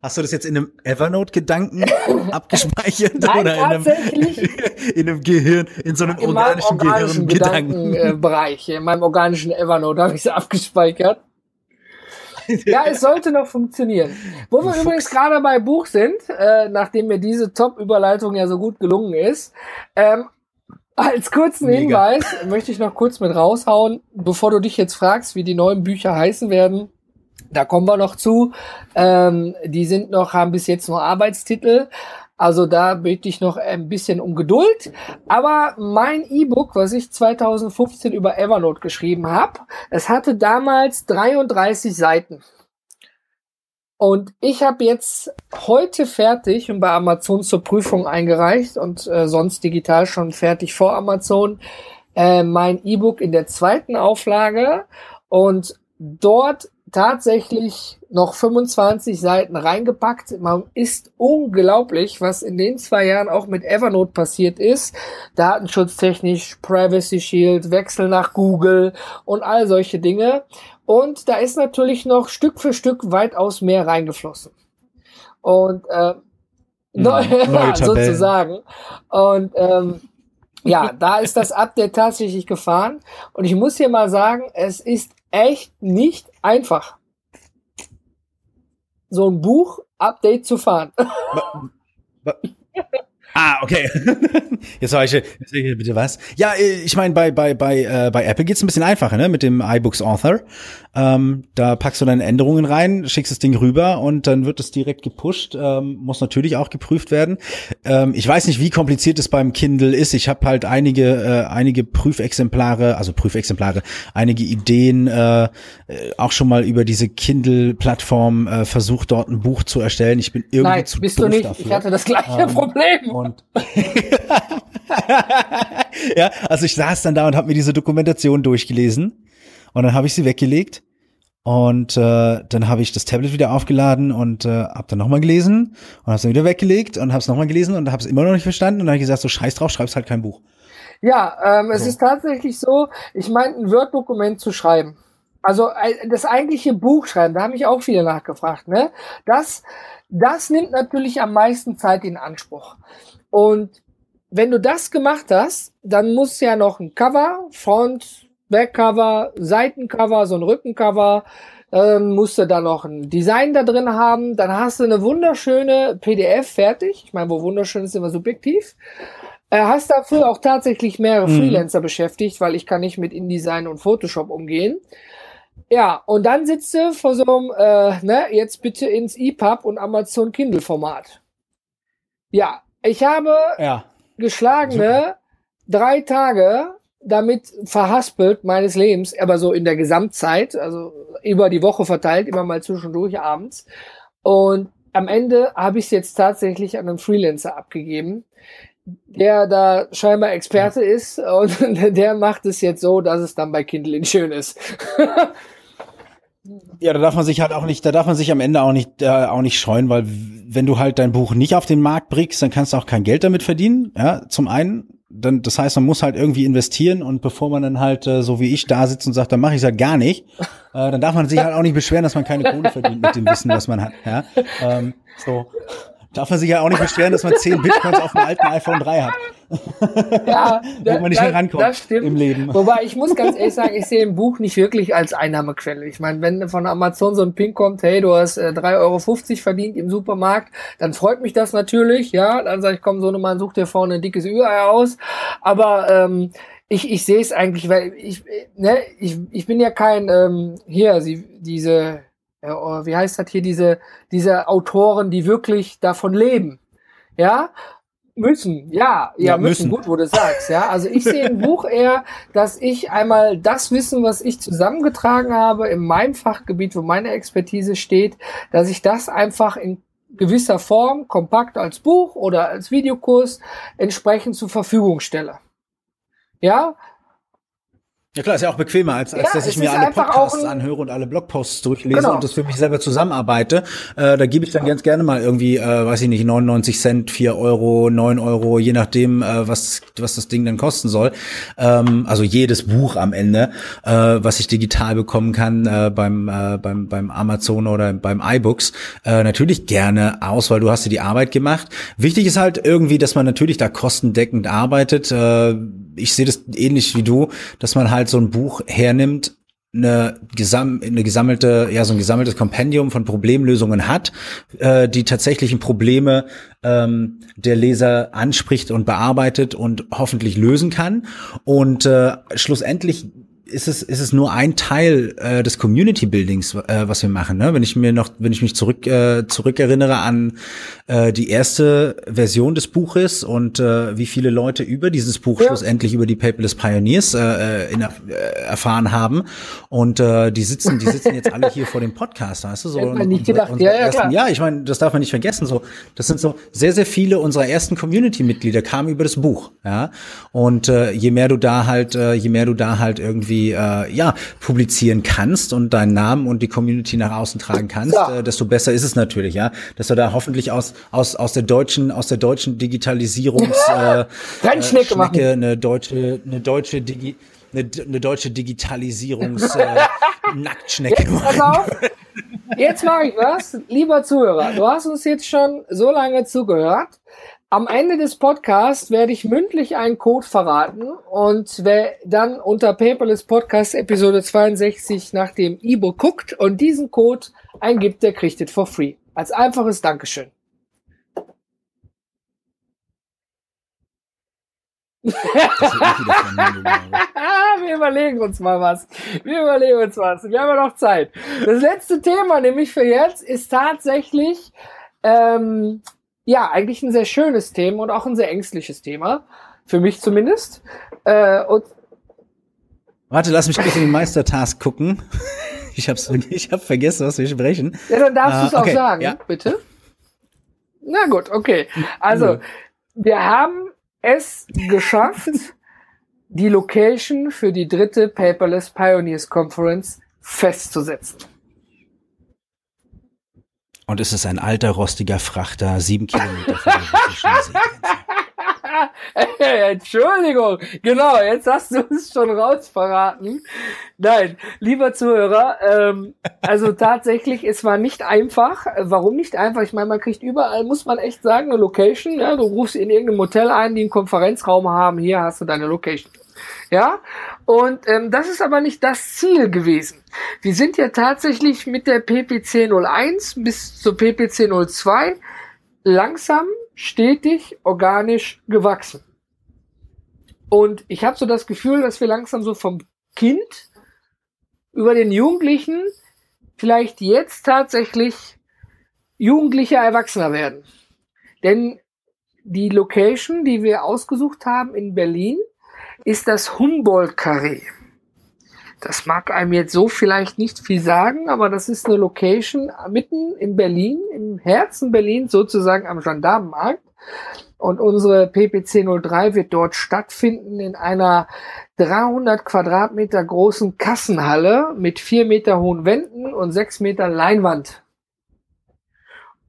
Hast du das jetzt in einem Evernote-Gedanken abgespeichert Nein, oder in einem, in einem Gehirn, in so einem in organischen, organischen Gehirn-Gedanken? Gedankenbereich, in meinem organischen Evernote habe ich es abgespeichert. ja, es sollte noch funktionieren. Wo wir übrigens gerade bei Buch sind, äh, nachdem mir diese Top-Überleitung ja so gut gelungen ist, ähm, als kurzen Mega. Hinweis möchte ich noch kurz mit raushauen, bevor du dich jetzt fragst, wie die neuen Bücher heißen werden. Da kommen wir noch zu. Ähm, die sind noch, haben bis jetzt nur Arbeitstitel. Also da bitte ich noch ein bisschen um Geduld. Aber mein E-Book, was ich 2015 über Evernote geschrieben habe, es hatte damals 33 Seiten. Und ich habe jetzt heute fertig und bei Amazon zur Prüfung eingereicht und äh, sonst digital schon fertig vor Amazon äh, mein E-Book in der zweiten Auflage. Und dort tatsächlich noch 25 Seiten reingepackt. Man ist unglaublich, was in den zwei Jahren auch mit Evernote passiert ist. Datenschutztechnisch, Privacy Shield, Wechsel nach Google und all solche Dinge. Und da ist natürlich noch Stück für Stück weitaus mehr reingeflossen. Und äh, neu, sozusagen. Und ähm, ja, da ist das Update tatsächlich gefahren. Und ich muss hier mal sagen, es ist echt nicht einfach, so ein Buch-Update zu fahren. Ah, okay. Jetzt war ich, jetzt bitte was? Ja, äh, ich meine, bei, bei, bei, äh, bei Apple geht's ein bisschen einfacher, ne? Mit dem iBooks Author. Ähm, da packst du deine Änderungen rein, schickst das Ding rüber und dann wird es direkt gepusht. Ähm, muss natürlich auch geprüft werden. Ähm, ich weiß nicht, wie kompliziert es beim Kindle ist. Ich habe halt einige, äh, einige Prüfexemplare, also Prüfexemplare, einige Ideen, äh, äh, auch schon mal über diese Kindle-Plattform äh, versucht, dort ein Buch zu erstellen. Ich bin irgendwie Nein, zu bist du nicht. Dafür. Ich hatte das gleiche ähm, Problem. Und ja, also ich saß dann da und habe mir diese Dokumentation durchgelesen und dann habe ich sie weggelegt und äh, dann habe ich das Tablet wieder aufgeladen und äh, habe dann nochmal gelesen und habe es dann wieder weggelegt und habe es nochmal gelesen und habe es immer noch nicht verstanden und dann habe ich gesagt, so scheiß drauf, schreibst halt kein Buch. Ja, ähm, es so. ist tatsächlich so, ich meine, ein Word-Dokument zu schreiben. Also äh, das eigentliche Buch schreiben, da haben mich auch viele nachgefragt. Ne? Das, das nimmt natürlich am meisten Zeit in Anspruch. Und wenn du das gemacht hast, dann muss ja noch ein Cover, Front, Backcover, Seitencover, so ein Rückencover. Dann musst du da noch ein Design da drin haben. Dann hast du eine wunderschöne PDF fertig. Ich meine, wo wunderschön ist immer subjektiv. Äh, hast dafür auch tatsächlich mehrere mhm. Freelancer beschäftigt, weil ich kann nicht mit InDesign und Photoshop umgehen. Ja, und dann sitzt du vor so einem, äh, ne, jetzt bitte ins EPUB und Amazon Kindle Format. Ja, ich habe ja. geschlagene drei Tage damit verhaspelt meines Lebens, aber so in der Gesamtzeit, also über die Woche verteilt, immer mal zwischendurch abends. Und am Ende habe ich es jetzt tatsächlich an einen Freelancer abgegeben, der da scheinbar Experte ist und der macht es jetzt so, dass es dann bei Kindle schön ist. Ja, da darf man sich halt auch nicht, da darf man sich am Ende auch nicht, äh, auch nicht scheuen, weil wenn du halt dein Buch nicht auf den Markt bringst, dann kannst du auch kein Geld damit verdienen. Ja, zum einen dann, das heißt, man muss halt irgendwie investieren und bevor man dann halt äh, so wie ich da sitzt und sagt, dann mache ich es halt gar nicht, äh, dann darf man sich halt auch nicht beschweren, dass man keine Kohle verdient mit dem Wissen, was man hat. Ja? Ähm, so darf man sich ja auch nicht beschweren, dass man 10 Bitcoins auf dem alten iPhone 3 hat. Ja, Wo man nicht das, rankommt das stimmt. im Leben. Wobei ich muss ganz ehrlich sagen, ich sehe ein Buch nicht wirklich als Einnahmequelle. Ich meine, wenn von Amazon so ein Ping kommt, hey, du hast äh, 3,50 Euro verdient im Supermarkt, dann freut mich das natürlich. Ja, dann sage ich, komm, so Mann, such dir vorne ein dickes Ü-Ei aus. Aber ähm, ich, ich sehe es eigentlich, weil ich, ne, ich, ich bin ja kein, ähm, hier, sie, diese, ja, oh, wie heißt das hier, diese, diese Autoren, die wirklich davon leben. Ja, müssen, ja, ja, Ja, müssen. müssen. gut, wo du sagst, ja. Also ich sehe im Buch eher, dass ich einmal das Wissen, was ich zusammengetragen habe in meinem Fachgebiet, wo meine Expertise steht, dass ich das einfach in gewisser Form, kompakt als Buch oder als Videokurs entsprechend zur Verfügung stelle. Ja, Ja klar, ist ja auch bequemer, als, als Ja, dass ich mir alle Podcasts anhöre und alle Blogposts durchlese Genau. und das für mich selber zusammenarbeite. Äh, da gebe ich dann ganz gerne mal irgendwie, äh, weiß ich nicht, 99 Cent, 4 Euro, 9 Euro, je nachdem, äh, was, was das Ding dann kosten soll. Ähm, also jedes Buch am Ende, äh, was ich digital bekommen kann äh, beim, äh, beim, beim Amazon oder beim iBooks, äh, natürlich gerne aus, weil du hast dir die Arbeit gemacht. Wichtig ist halt irgendwie, dass man natürlich da kostendeckend arbeitet. Äh, ich sehe das ähnlich wie du, dass man halt so ein Buch hernimmt, eine, gesam eine gesammelte, ja, so ein gesammeltes Kompendium von Problemlösungen hat, äh, die tatsächlichen Probleme ähm, der Leser anspricht und bearbeitet und hoffentlich lösen kann. Und äh, schlussendlich ist es, ist es nur ein Teil äh, des Community Buildings, äh, was wir machen. Ne? Wenn ich mir noch, wenn ich mich zurück äh, zurückerinnere an äh, die erste Version des Buches und äh, wie viele Leute über dieses Buch Ja. schlussendlich über die Paperless Pioneers äh, in, äh, erfahren haben und äh, die sitzen, die sitzen jetzt alle hier vor dem Podcast, weißt du so. Hätte man nicht unsere- gedacht. unsere Ja, ja, ersten, klar. ja, ich meine, das darf man nicht vergessen. So, das sind so sehr, sehr viele unserer ersten Community-Mitglieder kamen über das Buch, ja. Und äh, je mehr du da halt, äh, je mehr du da halt irgendwie äh, ja publizieren kannst und deinen Namen und die Community nach außen tragen kannst, Ja. äh, desto besser ist es natürlich, ja, dass wir da hoffentlich aus aus aus der deutschen aus der deutschen Digitalisierungs äh, Rennschnecke äh. Schnecke eine deutsche eine deutsche Digi eine, eine deutsche Digitalisierungs äh, Nacktschnecke Jetzt, pass machen. auf. Jetzt mache ich was. Lieber Zuhörer, du hast uns jetzt schon so lange zugehört. Am Ende des Podcasts werde ich mündlich einen Code verraten und wer dann unter Paperless Podcast Episode 62 nach dem E-Book guckt und diesen Code eingibt, der kriegt es for free. Als einfaches Dankeschön. Wir überlegen uns mal was. Wir überlegen uns was. Wir haben ja noch Zeit. Das letzte Thema, nämlich für jetzt, ist tatsächlich, ähm, ja, eigentlich ein sehr schönes Thema und auch ein sehr ängstliches Thema. Für mich zumindest. Äh, und Warte, lass mich kurz in den Meistertask gucken. Ich hab's, ich hab vergessen, was wir sprechen. ja, dann darfst Ah, du es auch okay, sagen, ja. bitte. Na gut, okay. Also, wir haben es geschafft, die Location für die dritte Paperless Pioneers Conference festzusetzen. Und es ist ein alter, rostiger Frachter, sieben Kilometer von Seegrenze. Entschuldigung, genau, jetzt hast du es schon raus verraten. Nein, lieber Zuhörer, ähm, also tatsächlich, es war nicht einfach. Warum nicht einfach? Ich meine, man kriegt überall, muss man echt sagen, eine Location. Ja? Du rufst in irgendeinem Hotel ein, die einen Konferenzraum haben, hier hast du deine Location. Ja, und ähm, das ist aber nicht das Ziel gewesen. Wir sind ja tatsächlich mit der PPC 01 bis zur PPC 02 langsam, stetig, organisch gewachsen. Und ich habe so das Gefühl, dass wir langsam so vom Kind über den Jugendlichen vielleicht jetzt tatsächlich jugendliche Erwachsener werden. Denn die Location, die wir ausgesucht haben in Berlin, ist das Humboldt-Carré. Das mag einem jetzt so vielleicht nicht viel sagen, aber das ist eine Location mitten in Berlin, im Herzen Berlins, sozusagen am Gendarmenmarkt. Und unsere PPC 03 wird dort stattfinden in einer 300 Quadratmeter großen Kassenhalle mit vier Meter hohen Wänden und sechs Meter Leinwand.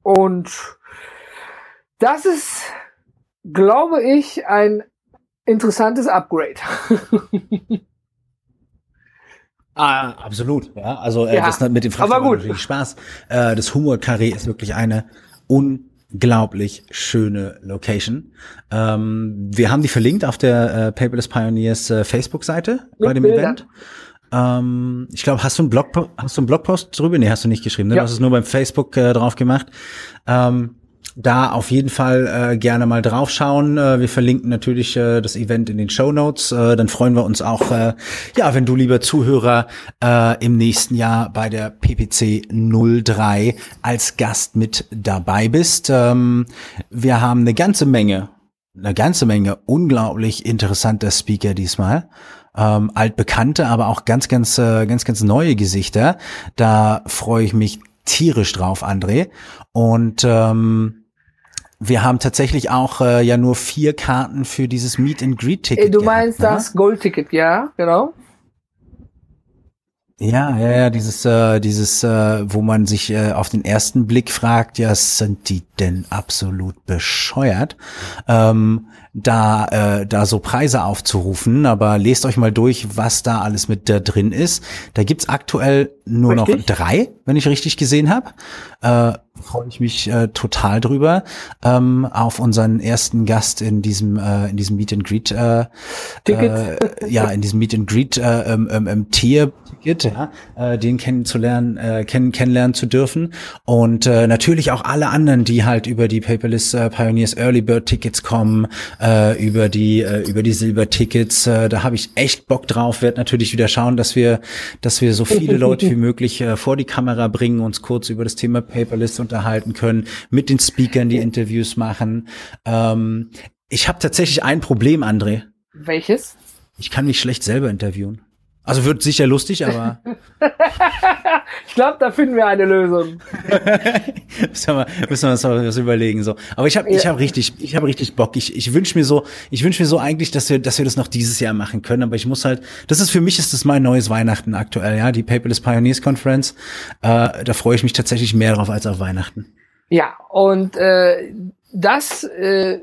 Und das ist, glaube ich, ein interessantes Upgrade. Ah, absolut. Ja, also äh, Ja, das mit dem Frachter gut. natürlich Spaß. Äh, das Humor-Karree ist wirklich eine unglaublich schöne Location. Ähm, wir haben die verlinkt auf der äh, Paperless Pioneers äh, Facebook-Seite bei dem Bildern. Event. Ähm, ich glaube, hast du einen Blog, hast du einen Blogpost drüber? Nee, hast du nicht geschrieben. Ne? Ja. Du hast es nur beim Facebook äh, drauf gemacht. Ähm, da auf jeden Fall äh, gerne mal draufschauen. Äh, wir verlinken natürlich äh, das Event in den Show Notes. Äh, dann freuen wir uns auch, äh, ja, wenn du, lieber Zuhörer, äh, im nächsten Jahr bei der PPC 03 als Gast mit dabei bist. Ähm, wir haben eine ganze Menge, eine ganze Menge unglaublich interessanter Speaker diesmal. Ähm, altbekannte, aber auch ganz, ganz, äh, ganz, ganz neue Gesichter. Da freue ich mich tierisch drauf, André. Und ähm, wir haben tatsächlich auch äh, ja nur vier Karten für dieses Meet and Greet Ticket. Äh, Du gehabt, meinst ne? das Goldticket, ja, genau. Ja, ja, ja, dieses, äh, dieses, äh, wo man sich äh, auf den ersten Blick fragt, ja, sind die denn absolut bescheuert, ähm, da, äh, da so Preise aufzurufen, aber lest euch mal durch, was da alles mit da drin ist. Da gibt's aktuell nur Richtig. noch drei, wenn ich richtig gesehen habe. Äh, freue ich mich äh, total drüber ähm, auf unseren ersten Gast in diesem äh, in diesem Meet and Greet äh, äh, ja in diesem Meet and Greet äh, ähm, ähm, ähm, Tier Ticket ja, äh, den kennenzulernen äh, kennen kennenlernen zu dürfen. Und äh, natürlich auch alle anderen die halt über die Paperless äh, Pioneers Early Bird Tickets kommen äh, über die äh, über die Silber Tickets äh, da habe ich echt Bock drauf. Werde natürlich wieder schauen dass wir dass wir so viele Leute wie möglich äh, vor die Kamera bringen uns kurz über das Thema Paperless unterhalten können mit den Speakern die Interviews machen. Ähm, ich habe tatsächlich ein Problem André. Welches? ich kann mich schlecht selber interviewen also wird sicher lustig aber Ich glaube, da finden wir eine Lösung. müssen wir, müssen wir uns mal was überlegen so. Aber ich habe ich Ja. habe richtig ich habe richtig Bock. Ich, ich wünsche mir so ich wünsche mir so eigentlich, dass wir dass wir das noch dieses Jahr machen können. Aber ich muss halt das ist für mich ist das mein neues Weihnachten aktuell. Ja, die Paperless Pioneers Conference. Äh, da freue ich mich tatsächlich mehr drauf als auf Weihnachten. Ja, und äh, das, äh,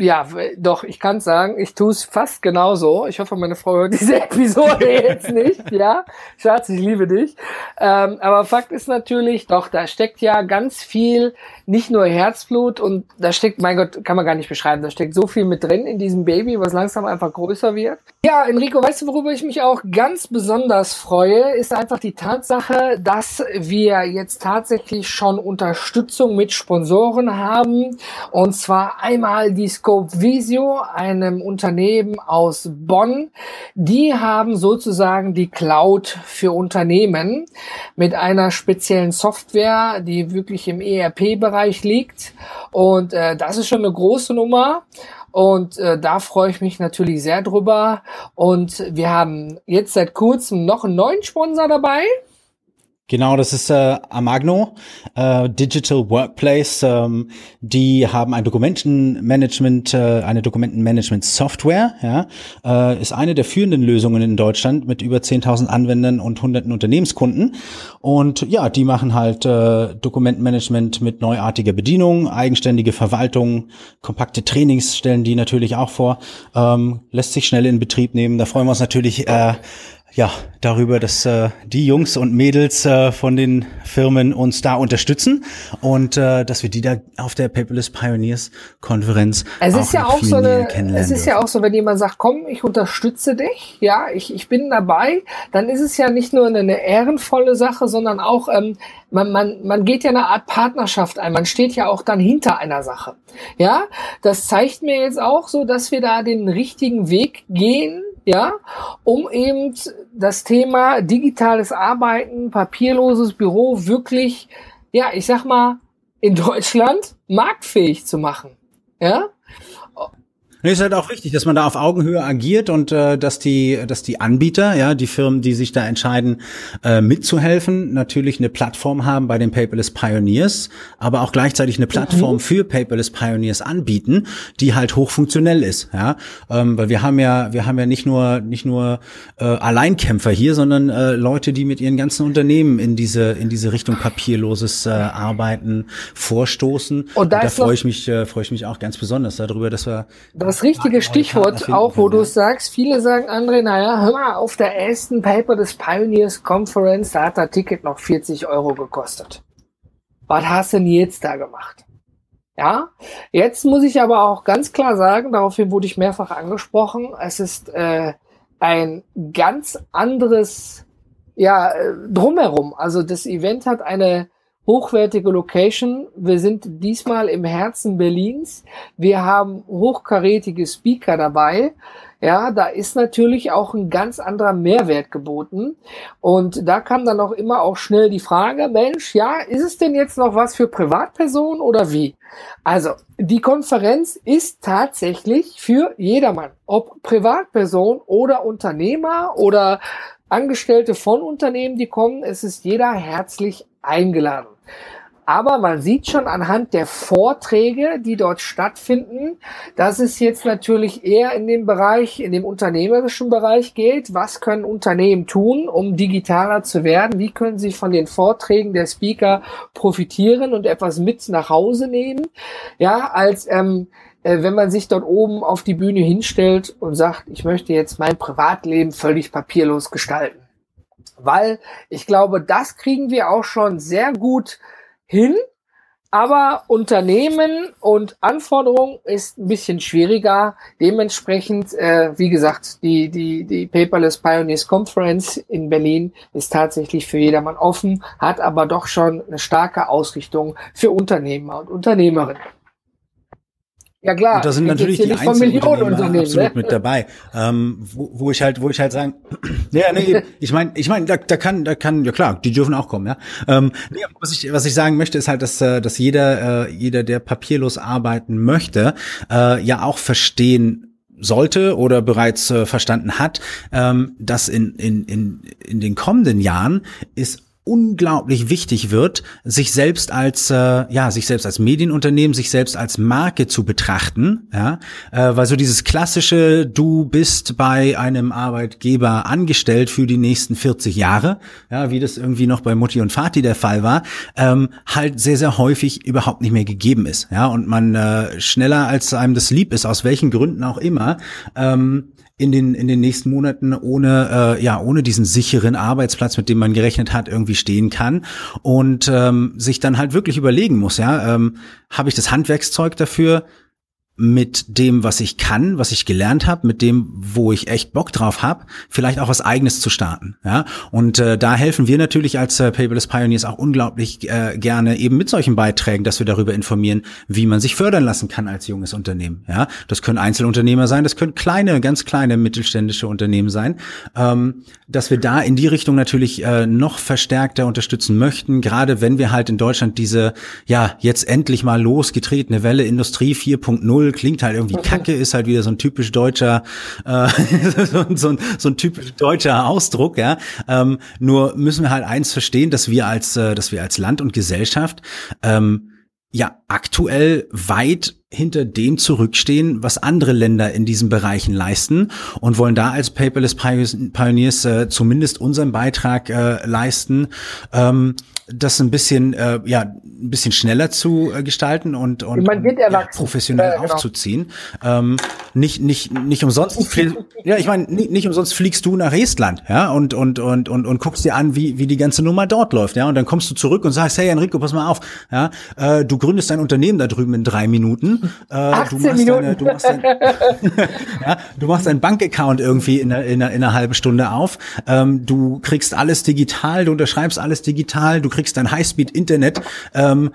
ja, doch, ich kann sagen, ich tue es fast genauso. Ich hoffe, meine Frau hört diese Episode jetzt nicht, ja. Schatz, ich liebe dich. Ähm, aber Fakt ist natürlich, doch, da steckt ja ganz viel, nicht nur Herzblut und da steckt, mein Gott, kann man gar nicht beschreiben, da steckt so viel mit drin in diesem Baby, was langsam einfach größer wird. Ja, Enrico, weißt du, worüber ich mich auch ganz besonders freue, ist einfach die Tatsache, dass wir jetzt tatsächlich schon Unterstützung mit Sponsoren haben. Und zwar einmal die Scope Visio, einem Unternehmen aus Bonn. Die haben sozusagen die Cloud für Unternehmen mit einer speziellen Software, die wirklich im ERP-Bereich liegt. Und äh, das ist schon eine große Nummer. Und äh, da freue ich mich natürlich sehr drüber. Und wir haben jetzt seit kurzem noch einen neuen Sponsor dabei. Genau, das ist äh, Amagno, äh, Digital Workplace. Ähm, die haben ein Dokumentenmanagement, äh, eine Dokumentenmanagement-Software. Ja, äh, ist eine der führenden Lösungen in Deutschland mit über 10.000 Anwendern und hunderten Unternehmenskunden. Und ja, die machen halt äh, Dokumentenmanagement mit neuartiger Bedienung, eigenständige Verwaltung, kompakte Trainings stellen die natürlich auch vor. Ähm, lässt sich schnell in Betrieb nehmen. Da freuen wir uns natürlich. Äh, ja, darüber, dass äh, die Jungs und Mädels äh, von den Firmen uns da unterstützen und äh, dass wir die da auf der Paperless Pioneers Konferenz Es auch ist ja auch so eine, kennenlernen es ist ja dürfen. auch so, wenn jemand sagt, komm, ich unterstütze dich, ja, ich, ich bin dabei, dann ist es ja nicht nur eine ehrenvolle Sache, sondern auch, ähm, man, man, man geht ja eine Art Partnerschaft ein, man steht ja auch dann hinter einer Sache. Ja, das zeigt mir jetzt auch so, dass wir da den richtigen Weg gehen, ja, um eben das Thema digitales Arbeiten, papierloses Büro wirklich, ja, ich sag mal, in Deutschland marktfähig zu machen. Ja, Nee, ist halt auch wichtig, dass man da auf Augenhöhe agiert und äh, dass die, dass die Anbieter, ja, die Firmen, die sich da entscheiden, äh, mitzuhelfen, natürlich eine Plattform haben bei den Paperless Pioneers, aber auch gleichzeitig eine Plattform für Paperless Pioneers anbieten, die halt hochfunktionell ist, ja, ähm, weil wir haben ja, wir haben ja nicht nur nicht nur äh, Alleinkämpfer hier, sondern äh, Leute, die mit ihren ganzen Unternehmen in diese in diese Richtung papierloses äh, Arbeiten vorstoßen. Und da ist da freue ich mich, äh, freue ich mich auch ganz besonders darüber, dass wir Das das richtige Stichwort auch, wo du sagst, viele sagen, André, naja, hör mal, auf der ersten Paper des Pioneers Conference, da hat das Ticket noch 40 Euro gekostet. Was hast du denn jetzt da gemacht? Ja, jetzt muss ich aber auch ganz klar sagen, daraufhin wurde ich mehrfach angesprochen, es ist äh, ein ganz anderes ja, äh, drumherum. Also das Event hat eine hochwertige Location. Wir sind diesmal im Herzen Berlins. Wir haben hochkarätige Speaker dabei. Ja, da ist natürlich auch ein ganz anderer Mehrwert geboten. Und da kam dann auch immer auch schnell die Frage, Mensch, ja, ist es denn jetzt noch was für Privatpersonen oder wie? Also, die Konferenz ist tatsächlich für jedermann, ob Privatperson oder Unternehmer oder Angestellte von Unternehmen, die kommen, es ist jeder herzlich eingeladen. Aber man sieht schon anhand der Vorträge, die dort stattfinden, dass es jetzt natürlich eher in dem Bereich, in dem unternehmerischen Bereich geht. Was können Unternehmen tun, um digitaler zu werden? Wie können sie von den Vorträgen der Speaker profitieren und etwas mit nach Hause nehmen? Ja, als ähm, äh, wenn man sich dort oben auf die Bühne hinstellt und sagt, ich möchte jetzt mein Privatleben völlig papierlos gestalten. Weil ich glaube, das kriegen wir auch schon sehr gut hin, aber Unternehmen und Anforderungen ist ein bisschen schwieriger. Dementsprechend, äh, wie gesagt, die, die, die Paperless Pioneers Conference in Berlin ist tatsächlich für jedermann offen, hat aber doch schon eine starke Ausrichtung für Unternehmer und Unternehmerinnen. Ja klar. Und da sind natürlich die Einzelunternehmer absolut ne? mit dabei, ähm, wo, wo ich halt, wo ich halt sagen, ja, nee, ich meine, ich meine, da, da kann, da kann, ja klar, die dürfen auch kommen, ja. Ähm, nee, was ich, was ich sagen möchte, ist halt, dass, äh, dass jeder, äh, jeder, der papierlos arbeiten möchte, äh, ja auch verstehen sollte oder bereits äh, verstanden hat, ähm, dass in, in, in, in den kommenden Jahren ist unglaublich wichtig wird, sich selbst als äh, ja sich selbst als Medienunternehmen, sich selbst als Marke zu betrachten, ja, äh, weil so dieses klassische, du bist bei einem Arbeitgeber angestellt für die nächsten 40 Jahre, ja, wie das irgendwie noch bei Mutti und Vati der Fall war, ähm, halt sehr sehr häufig überhaupt nicht mehr gegeben ist, ja, und man äh, schneller als einem das lieb ist, aus welchen Gründen auch immer, ähm, in den in den nächsten Monaten ohne äh, ja ohne diesen sicheren Arbeitsplatz, mit dem man gerechnet hat, irgendwie stehen kann und ähm, sich dann halt wirklich überlegen muss, ja, ähm, habe ich das Handwerkszeug dafür? Mit dem, was ich kann, was ich gelernt habe, mit dem, wo ich echt Bock drauf habe, vielleicht auch was Eigenes zu starten. Ja, und äh, da helfen wir natürlich als äh, Paperless Pioneers auch unglaublich äh, gerne eben mit solchen Beiträgen, dass wir darüber informieren, wie man sich fördern lassen kann als junges Unternehmen. Ja, das können Einzelunternehmer sein, das können kleine, ganz kleine mittelständische Unternehmen sein, ähm, dass wir da in die Richtung natürlich äh, noch verstärkter unterstützen möchten, gerade wenn wir halt in Deutschland diese ja jetzt endlich mal losgetretene Welle Industrie 4.0 klingt halt irgendwie kacke, ist halt wieder so ein typisch deutscher, äh, so, so, ein, so ein typisch deutscher Ausdruck, ja. Ähm, nur müssen wir halt eins verstehen, dass wir als, äh, dass wir als Land und Gesellschaft ähm, ja aktuell weit hinter dem zurückstehen, was andere Länder in diesen Bereichen leisten und wollen da als Paperless Pioneers äh, zumindest unseren Beitrag äh, leisten, ähm, das ein bisschen, äh, ja, ein bisschen schneller zu äh, gestalten und, und ja, professionell genau. aufzuziehen. Ähm, nicht, nicht, nicht umsonst, ja, ich meine, nicht, nicht umsonst fliegst du nach Estland, ja, und, und, und, und, und guckst dir an, wie, wie die ganze Nummer dort läuft, ja, und dann kommst du zurück und sagst, hey Enrico, pass mal auf, ja, äh, du gründest dein Unternehmen da drüben in drei Minuten, äh, 18 du machst Minuten. Deine, du machst dein, ja, du machst deinen Bankaccount irgendwie in einer, in, einer, in einer halben Stunde auf, ähm, du kriegst alles digital, du unterschreibst alles digital, du kriegst kriegst dein Highspeed-Internet, ähm,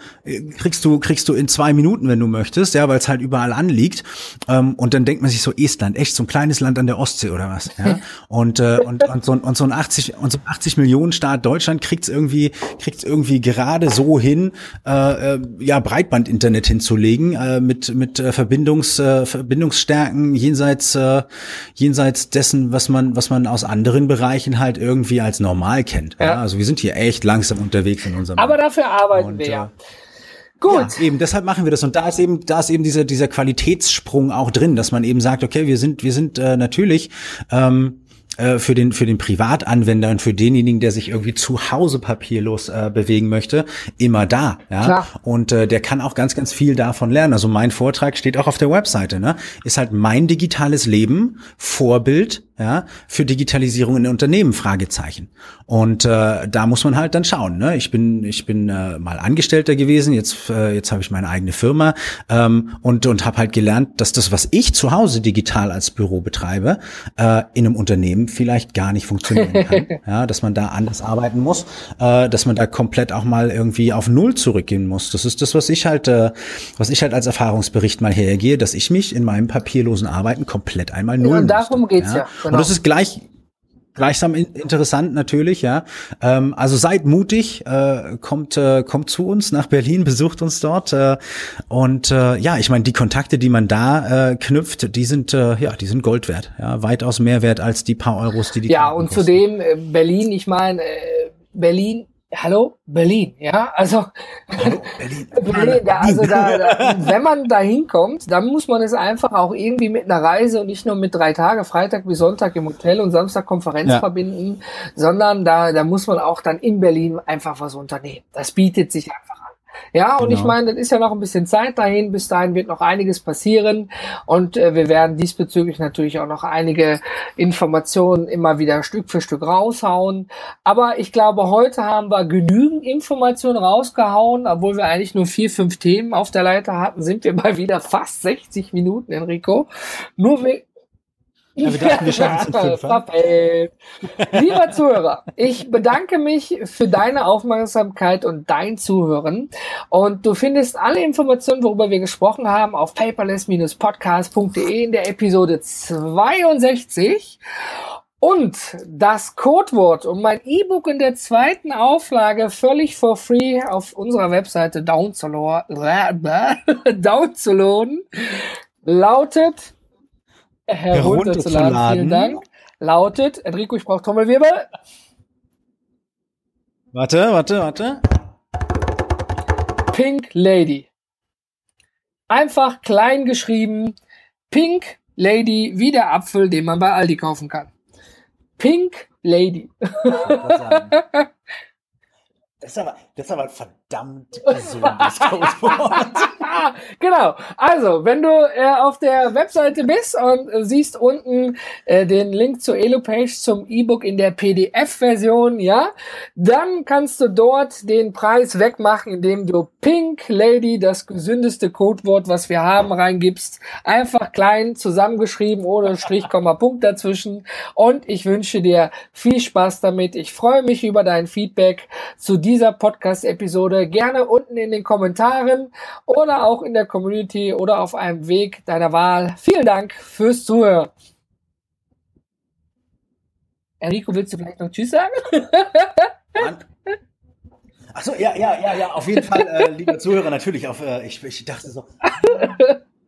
kriegst du, kriegst du in zwei Minuten, wenn du möchtest, ja, weil es halt überall anliegt. Ähm, und dann denkt man sich so, Estland, echt so ein kleines Land an der Ostsee oder was, ja. Und, äh, und, und, so, und so ein 80, und so 80 Millionen Staat Deutschland kriegt's irgendwie, kriegt's irgendwie gerade so hin, äh, äh, ja, Breitband-Internet hinzulegen, äh, mit, mit äh, Verbindungs, äh, Verbindungsstärken jenseits, äh, jenseits dessen, was man, was man aus anderen Bereichen halt irgendwie als normal kennt. Ja. ja? Also wir sind hier echt langsam unterwegs in unserem. Aber dafür arbeiten und, wir ja. Äh, Gut. Ja, eben, deshalb machen wir das. Und da ist eben, da ist eben dieser, dieser Qualitätssprung auch drin, dass man eben sagt, okay, wir sind, wir sind äh, natürlich ähm, äh, für den für den Privatanwender und für denjenigen, der sich irgendwie zu Hause papierlos äh, bewegen möchte, immer da. Ja? Klar. Und äh, der kann auch ganz ganz viel davon lernen. Also mein Vortrag steht auch auf der Webseite. Ne? Ist halt mein digitales Leben Vorbild ja, für Digitalisierung in Unternehmen, Fragezeichen. Und äh, da muss man halt dann schauen. Ne? Ich bin, ich bin äh, mal Angestellter gewesen, jetzt, äh, jetzt habe ich meine eigene Firma ähm, und, und habe halt gelernt, dass das, was ich zu Hause digital als Büro betreibe, äh, in einem Unternehmen vielleicht gar nicht funktionieren kann. ja, dass man da anders arbeiten muss, äh, dass man da komplett auch mal irgendwie auf Null zurückgehen muss. Das ist das, was ich halt, äh, was ich halt als Erfahrungsbericht mal hergehe, dass ich mich in meinem papierlosen Arbeiten komplett einmal null. Und darum musste, geht's ja. ja. Genau. Und das ist gleich gleichsam interessant natürlich, ja. Ähm, also seid mutig, äh, kommt äh, kommt zu uns nach Berlin, besucht uns dort äh, und äh, ja, ich meine die Kontakte, die man da äh, knüpft, die sind äh, ja, die sind Gold wert, ja, weitaus mehr wert als die paar Euros, die die ja und kosten. zudem äh, Berlin, ich meine äh, Berlin Hallo Berlin, ja, also Hallo, Berlin. Berlin da, also da, da, wenn man da hinkommt, dann muss man es einfach auch irgendwie mit einer Reise und nicht nur mit drei Tage, Freitag bis Sonntag im Hotel und Samstag Konferenz ja. verbinden, sondern da, da muss man auch dann in Berlin einfach was unternehmen. Das bietet sich einfach ja, und genau. ich meine, das ist ja noch ein bisschen Zeit dahin. Bis dahin wird noch einiges passieren. Und äh, wir werden diesbezüglich natürlich auch noch einige Informationen immer wieder Stück für Stück raushauen. Aber ich glaube, heute haben wir genügend Informationen rausgehauen. Obwohl wir eigentlich nur vier, fünf Themen auf der Leiter hatten, sind wir mal wieder fast 60 Minuten, Enrico. Nur, ja, wir dachten, wir schaffen es in Lieber Zuhörer, ich bedanke mich für deine Aufmerksamkeit und dein Zuhören. Und du findest alle Informationen, worüber wir gesprochen haben, auf paperless-podcast.de in der Episode 62. Und das Codewort, um mein E-Book in der zweiten Auflage völlig for free auf unserer Webseite downzuladen, lautet herunterzuladen. Vielen Dank. Lautet, Enrico, ich brauche Trommelwirbel. Warte, warte, warte. Pink Lady. Einfach klein geschrieben. Pink Lady, wie der Apfel, den man bei Aldi kaufen kann. Pink Lady. Das ist aber, das ist aber ein verdammt gesundes Codewort. genau. Also, wenn du äh, auf der Webseite bist und äh, siehst unten äh, den Link zur Elo-Page zum E-Book in der PDF-Version, ja, dann kannst du dort den Preis wegmachen, indem du Pink Lady, das gesündeste Codewort, was wir haben, reingibst. Einfach klein zusammengeschrieben, ohne Strich, Komma, Punkt dazwischen. Und ich wünsche dir viel Spaß damit. Ich freue mich über dein Feedback zu dieser Podcast-Episode gerne unten in den Kommentaren oder auch in der Community oder auf einem Weg deiner Wahl. Vielen Dank fürs Zuhören. Enrico, willst du vielleicht noch Tschüss sagen? Achso, ja, ja, ja, ja, auf jeden Fall, äh, lieber Zuhörer, natürlich. Auf, äh, ich, ich dachte so.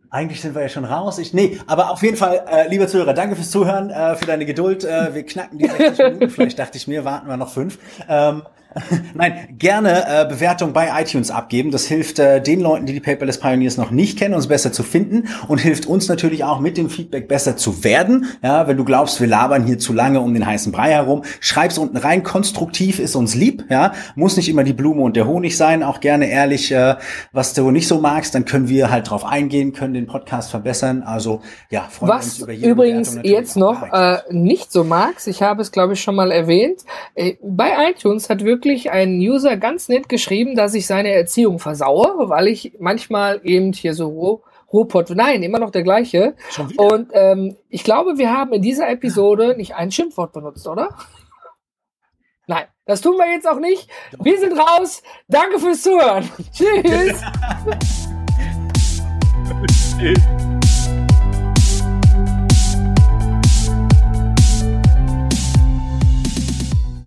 Eigentlich sind wir ja schon raus. Ich, nee, aber auf jeden Fall, äh, lieber Zuhörer, danke fürs Zuhören, äh, für deine Geduld. Äh, wir knacken die 60 Minuten. Vielleicht dachte ich mir, warten wir noch fünf. Ähm, Nein, gerne äh, Bewertung bei iTunes abgeben. Das hilft äh, den Leuten, die die Paperless Pioneers noch nicht kennen, uns besser zu finden und hilft uns natürlich auch mit dem Feedback besser zu werden. Ja, wenn du glaubst, wir labern hier zu lange um den heißen Brei herum, schreib's unten rein. Konstruktiv ist uns lieb. Ja, muss nicht immer die Blume und der Honig sein. Auch gerne ehrlich, äh, was du nicht so magst, dann können wir halt drauf eingehen, können den Podcast verbessern. Also ja, freuen was uns über jede übrigens jetzt noch äh, nicht so magst, ich habe es glaube ich schon mal erwähnt. Äh, bei iTunes hat wirklich wirklich ein User ganz nett geschrieben, dass ich seine Erziehung versaue, weil ich manchmal eben hier so Ruhrpott, nein, immer noch der gleiche. Und ähm, ich glaube, wir haben in dieser Episode nicht ein Schimpfwort benutzt, oder? Nein, das tun wir jetzt auch nicht. Wir sind raus. Danke fürs Zuhören. Tschüss.